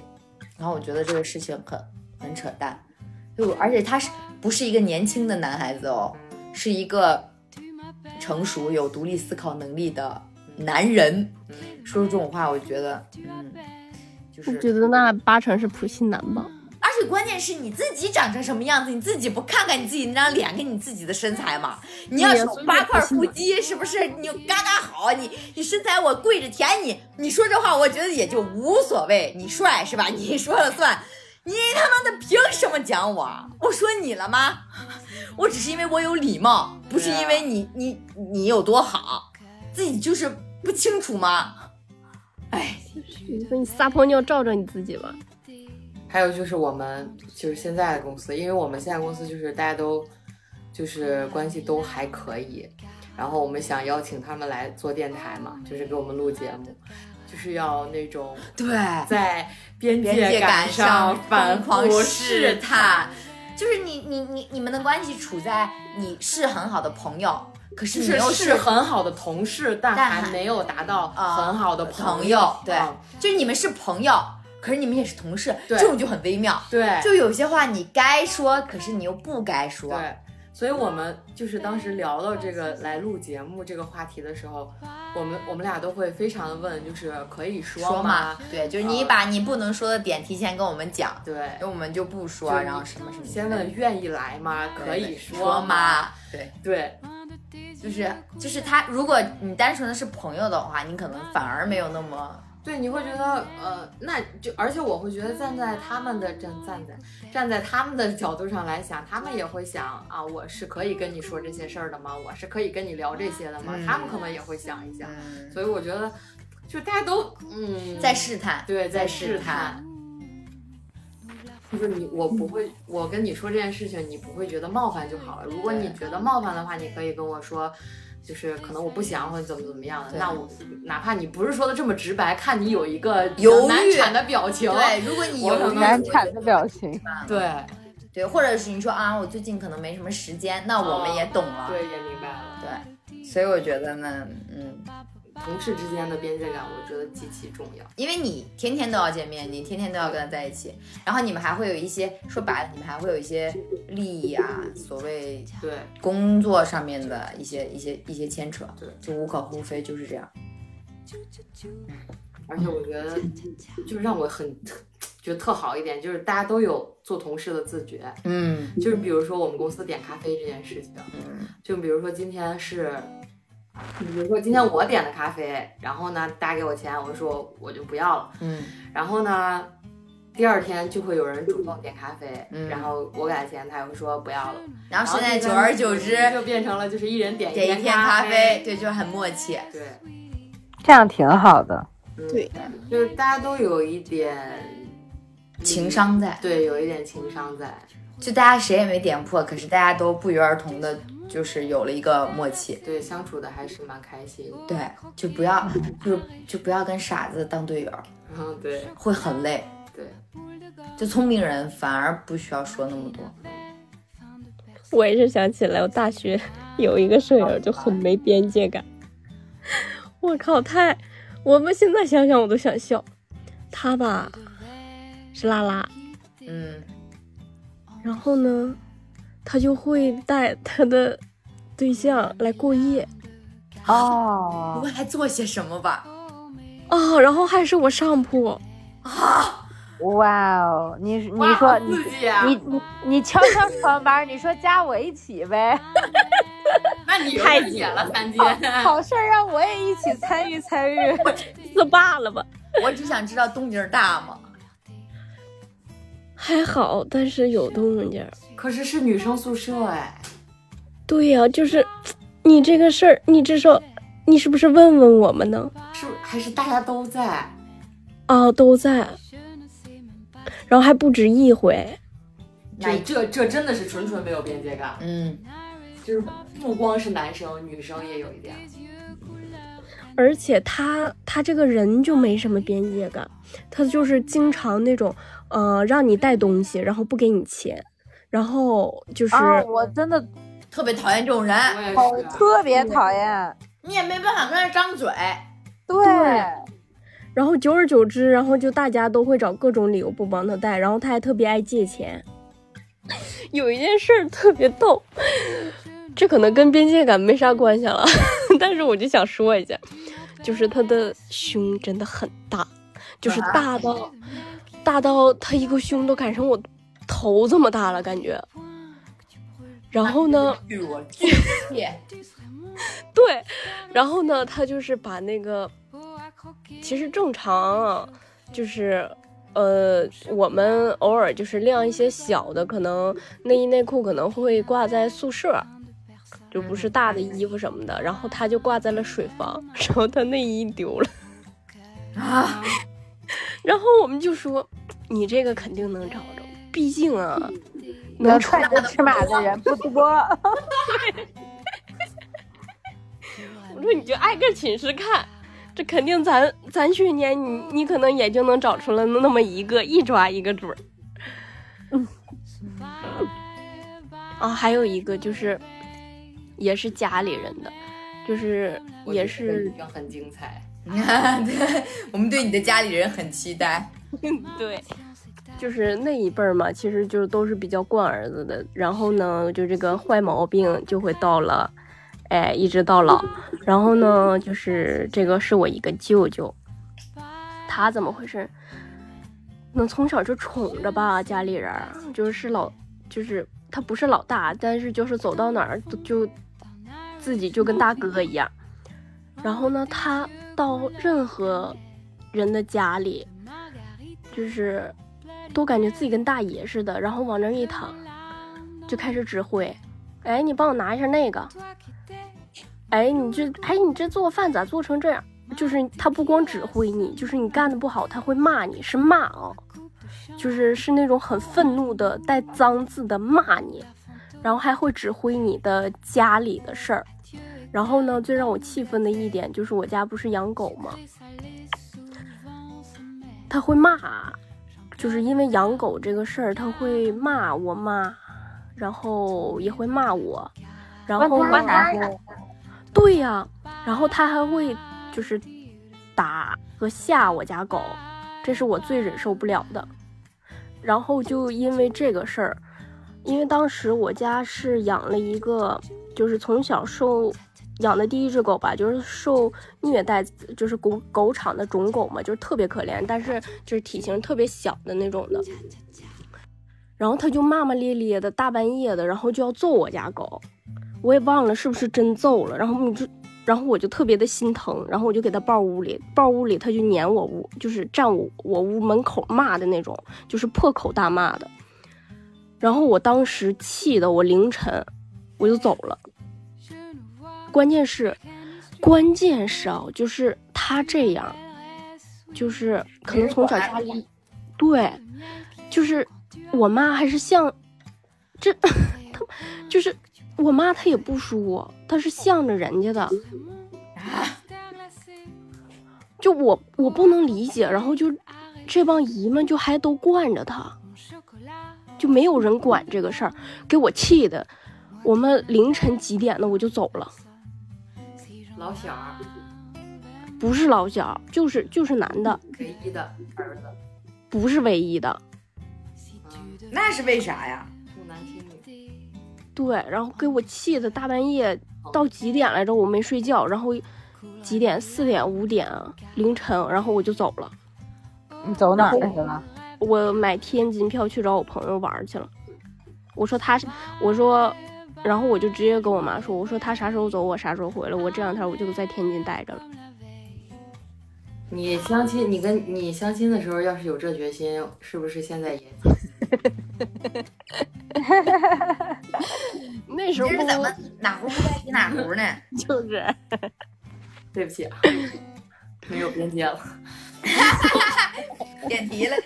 然后我觉得这个事情很很扯淡，就而且他是不是一个年轻的男孩子哦，是一个成熟有独立思考能力的男人，说出这种话，我觉得嗯，就我是觉得那八成是普信男吧。而且关键是你自己长成什么样子，你自己不看看你自己那张脸跟你自己的身材吗？你要是八块腹肌，是不是你嘎嘎好？你你身材我跪着舔你，你说这话我觉得也就无所谓，你帅是吧？你说了算。你他妈的凭什么讲我？我说你了吗？我只是因为我有礼貌，不是因为你你你有多好，自己就是不清楚吗？哎，你说你撒泡尿照照你自己吧。还有就是我们就是现在的公司，因为我们现在公司就是大家都就是关系都还可以，然后我们想邀请他们来做电台嘛，就是给我们录节目，就是要那种对，在边边界感感上反疯狂复试探，就是你你你你们的关系处在你是很好的朋友，可是你又是很好的同事，但但还还没有达到啊很好的朋友。友，对。啊，就是你们是朋友，可是你们也是同事，这种就很微妙。对。就有些话你该说，可是你又不该说。对，所以我们就是当时聊到这个来录节目这个话题的时候，我们我们俩都会非常的问，就是可以说说吗？，对，就是你把你不能说的点提前跟我们讲，对，然后我们就不说，然后什么什么。先问愿意来吗？可以说吗？吗？对，对，就是就是他，如果你单纯的是朋友的话，你可能反而没有那么对，你会觉得，呃，那就，而且我会觉得站在他们的站站在站在他们的角度上来想，他们也会想啊，我是可以跟你说这些事儿的吗？我是可以跟你聊这些的吗？嗯他们可能也会想一想，嗯，所以我觉得，就大家都，嗯，在试探，对，在试探。就是你，我不会，我跟你说这件事情，你不会觉得冒犯就好了。如果你觉得冒犯的话，你可以跟我说，就是可能我不想或者怎么怎么样的。那我哪怕你不是说的这么直白，看你有一个犹豫难产的表情，对，如果你有难产的表情。对对，或者是你说啊，我最近可能没什么时间，那我们也懂了，对，也明白了。对，所以我觉得呢，嗯，同事之间的边界感，我觉得极其重要。因为你天天都要见面，你天天都要跟他在一起，然后你们还会有一些说白了，你们还会有一些利益啊，所谓对，工作上面的一些一些一些牵扯，对就无可厚非，就是这样。而且我觉得，就是让我很特觉得特好一点，就是大家都有做同事的自觉。嗯就是比如说我们公司点咖啡这件事情，嗯就比如说今天是，比如说今天我点的咖啡，然后呢大家给我钱，我说我就不要了，嗯然后呢。第二天就会有人主动点咖啡，嗯然后我给他钱，他又说不要了。然后现在久而久之，就变成了就是一人点一天咖啡啡，，对，就很默契。对，这样挺好的。嗯对，就是大家都有一点情，商在，对，有一点情商在。就大家谁也没点破，可是大家都不约而同的，就是有了一个默契。对，相处的还是蛮开心。对，就不要，就就不要跟傻子当队友，嗯，对会很累。对，就聪明人反而不需要说那么多。我也是想起来，我大学有一个舍友就很没边界感。我靠，太，我们现在想想我都想笑。他吧是拉拉，嗯，然后呢，他就会带他的对象来过夜哦不哦，会还做些什么吧？啊、然后还是我上铺，啊哇哦，你你说啊！你你你悄悄传班，你说加我一起呗，那你太点野了，三姐。好事儿让我也一起参与参与。自霸了吧？我只想知道动静大吗？还好，但是有动静。可是是女生宿舍哎，对呀、就是你这个事儿，你至少你是不是问问我们呢？是还是大家都在？啊，都在，然后还不止一回。这这这真的是纯纯没有边界感，嗯，就是不光是男生，女生也有一点。而且他他这个人就没什么边界感，他就是经常那种，呃，让你带东西，然后不给你钱，然后就是、啊，我真的特别讨厌这种人，我也好，特别讨厌。你也没办法跟他张嘴。对，然后久而久之，然后就大家都会找各种理由不帮他带，然后他还特别爱借钱。有一件事儿特别逗，这可能跟边界感没啥关系了，但是我就想说一下，就是他的胸真的很大，就是大到大到他一个胸都赶上我头这么大了，感觉。然后呢 对，然后呢，他就是把那个，其实正常啊，就是呃，我们偶尔就是晾一些小的，可能内衣内裤可能会挂在宿舍，就不是大的衣服什么的，然后他就挂在了水房，然后他内衣丢了啊，然后我们就说，你这个肯定能找着，毕竟啊，能穿着尺码的人不多。我说你就挨个寝室看，这肯定咱咱去年你你可能也就能找出来那么一个，一抓一个准儿。嗯，啊，还有一个就是，也是家里人的，就是也是很精彩。对，我们对你的家里人很期待。对，就是那一辈儿嘛，其实就都是比较惯儿子的。然后呢，就这个坏毛病就会到了，哎，一直到老。然后呢，就是这个是我一个舅舅，他怎么回事？能从小就宠着吧，家里人儿就是老，就是他不是老大，但是就是走到哪儿都就自己就跟大哥一样。然后呢，他到任何人的家里，就是都感觉自己跟大爷似的，然后往那儿一躺，就开始指挥。哎，你帮我拿一下那个。哎，你这，哎，你这做饭咋做成这样？就是他不光指挥你，就是你干的不好，他会骂你，是骂哦，就是是那种很愤怒的带脏字的骂你，然后还会指挥你的家里的事儿。然后呢，最让我气愤的一点就是我家不是养狗吗？他会骂，就是因为养狗这个事儿，他会骂我妈，然后也会骂我，然后对呀，然后他还会就是打和吓我家狗，这是我最忍受不了的。然后就因为这个事儿，因为当时我家是养了一个，就是从小受。养的第一只狗吧，就是受虐待，就是狗狗场的种狗嘛，就是特别可怜，但是就是体型特别小的那种的。然后他就骂骂咧咧的，大半夜的，然后就要揍我家狗，我也忘了是不是真揍了。然后你就，然后我就特别的心疼，然后我就给他抱屋里，抱屋里他就撵我屋，就是站我我屋门口骂的那种，就是破口大骂的。然后我当时气的我凌晨我就走了。关键是，关键是啊，就是他这样，就是可能从小家里，对，就是我妈还是向，这，他就是我妈，她也不说，她是向着人家的，就我我不能理解，然后就这帮姨们就还都惯着他，就没有人管这个事儿，给我气的，我们凌晨几点的我就走了。老小，不是老小，就是就是男的，唯一的儿子，不是唯一的，那是为啥呀？重男轻女。对，然后给我气的，大半夜到几点来着？我没睡觉，然后几点？四点、五点凌晨，然后我就走了。你走哪儿去了？我买天津票去找我朋友玩去了。我说他是，我说。然后我就直接跟我妈说：“我说他啥时候走，我啥时候回来。我这两天我就在天津待着了。”你相亲，你跟你相亲的时候，要是有这决心，是不是现在也？那时候怎么 哪壶不开提哪壶呢？就是，对不起啊，没有边界了。点题了，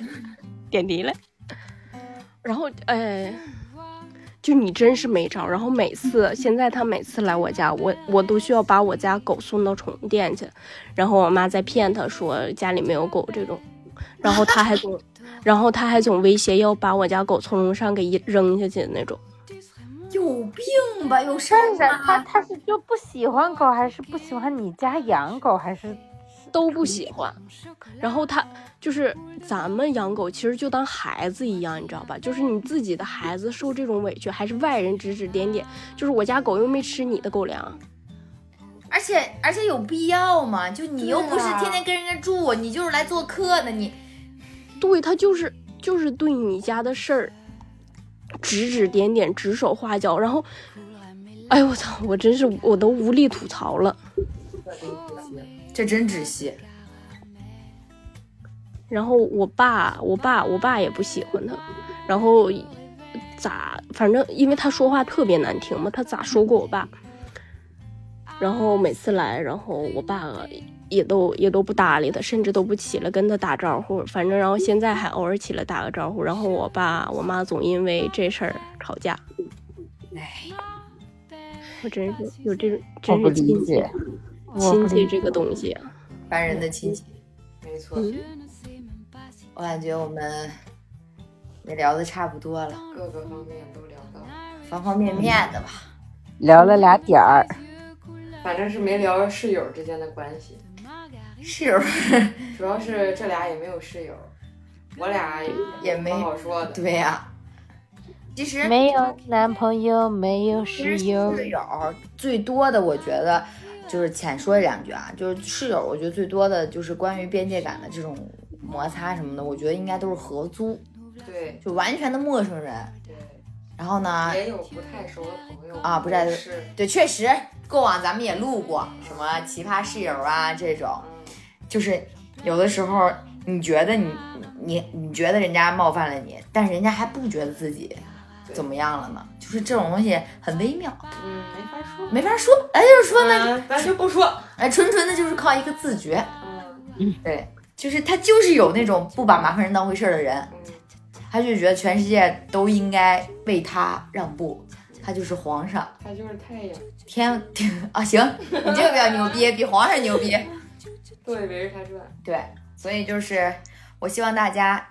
点题了。然后，哎。就你真是没招，然后每次现在他每次来我家，我我都需要把我家狗送到宠物店去，然后我妈在骗他说家里没有狗这种，然后他还总，然后他还总威胁要把我家狗从楼上给扔下去的那种，有病吧？有事儿吗？他他是就不喜欢狗，还是不喜欢你家养狗，还是？都不喜欢，然后他就是咱们养狗，其实就当孩子一样，你知道吧？就是你自己的孩子受这种委屈，还是外人指指点点。就是我家狗又没吃你的狗粮，而且而且有必要吗？就你又不是天天跟人家住，你就是来做客的。你对他就是就是对你家的事儿指指点点、指手画脚，然后，哎呦我操，我真是我都无力吐槽了。这真窒息。然后我爸，我爸，我爸也不喜欢他。然后咋？反正因为他说话特别难听嘛，他咋说过我爸？然后每次来，然后我爸也都也都不搭理他，甚至都不起来跟他打招呼。反正然后现在还偶尔起来打个招呼。然后我爸我妈总因为这事儿吵架。哎，我真是有这种，真是理解。亲戚这个东西啊，凡人的亲戚，没错。我感觉我们也聊的差不多了，各个方面都聊到，方方面面的吧，聊了俩点儿，反正是没聊室友之间的关系。室友，主要是这俩也没有室友，我俩也没好说的。对呀，其实没有男朋友，没有室友，室友最多的，我觉得。就是浅说两句啊，就是室友，我觉得最多的就是关于边界感的这种摩擦什么的，我觉得应该都是合租，对，就完全的陌生人，对。然后呢，也有不太熟的朋友啊，不太是，对，确实过往咱们也录过什么奇葩室友啊这种，就是有的时候你觉得你你你觉得人家冒犯了你，但是人家还不觉得自己怎么样了呢？就是这种东西很微妙，嗯，没法说。没法说。哎，就是说呢，嗯咱就不说。哎，纯纯的就是靠一个自觉。嗯，对，就是他就是有那种不把麻烦人当回事儿的人，他就觉得全世界都应该为他让步，他就是皇上。他就是太阳，天天 啊，行，你这个比较牛逼，比皇上牛逼。对，围着他转。对，所以就是我希望大家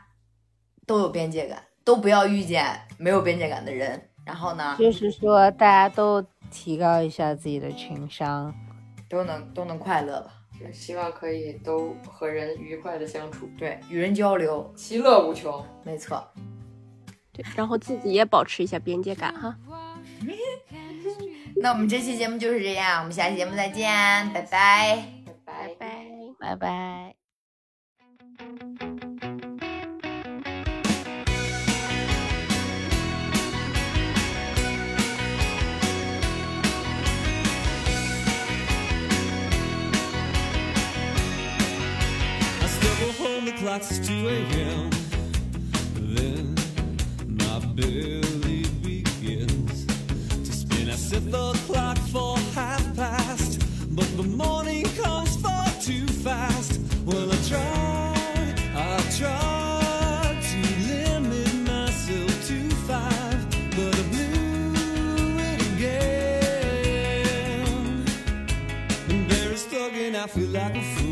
都有边界感，都不要遇见没有边界感的人。然后呢，就是说大家都提高一下自己的情商。都能都能快乐吧。也希望可以都和人愉快的相处，对，与人交流，其乐无穷。没错。对，然后自己也保持一下边界感哈。那我们这期节目就是这样，我们下期节目再见，拜拜。拜拜。拜。拜拜。I home, the clock's 2 a.m. Then my belly begins to spin. I set the clock for half past, but the morning comes far too fast. Well, I tried, I stuck I feel like a fool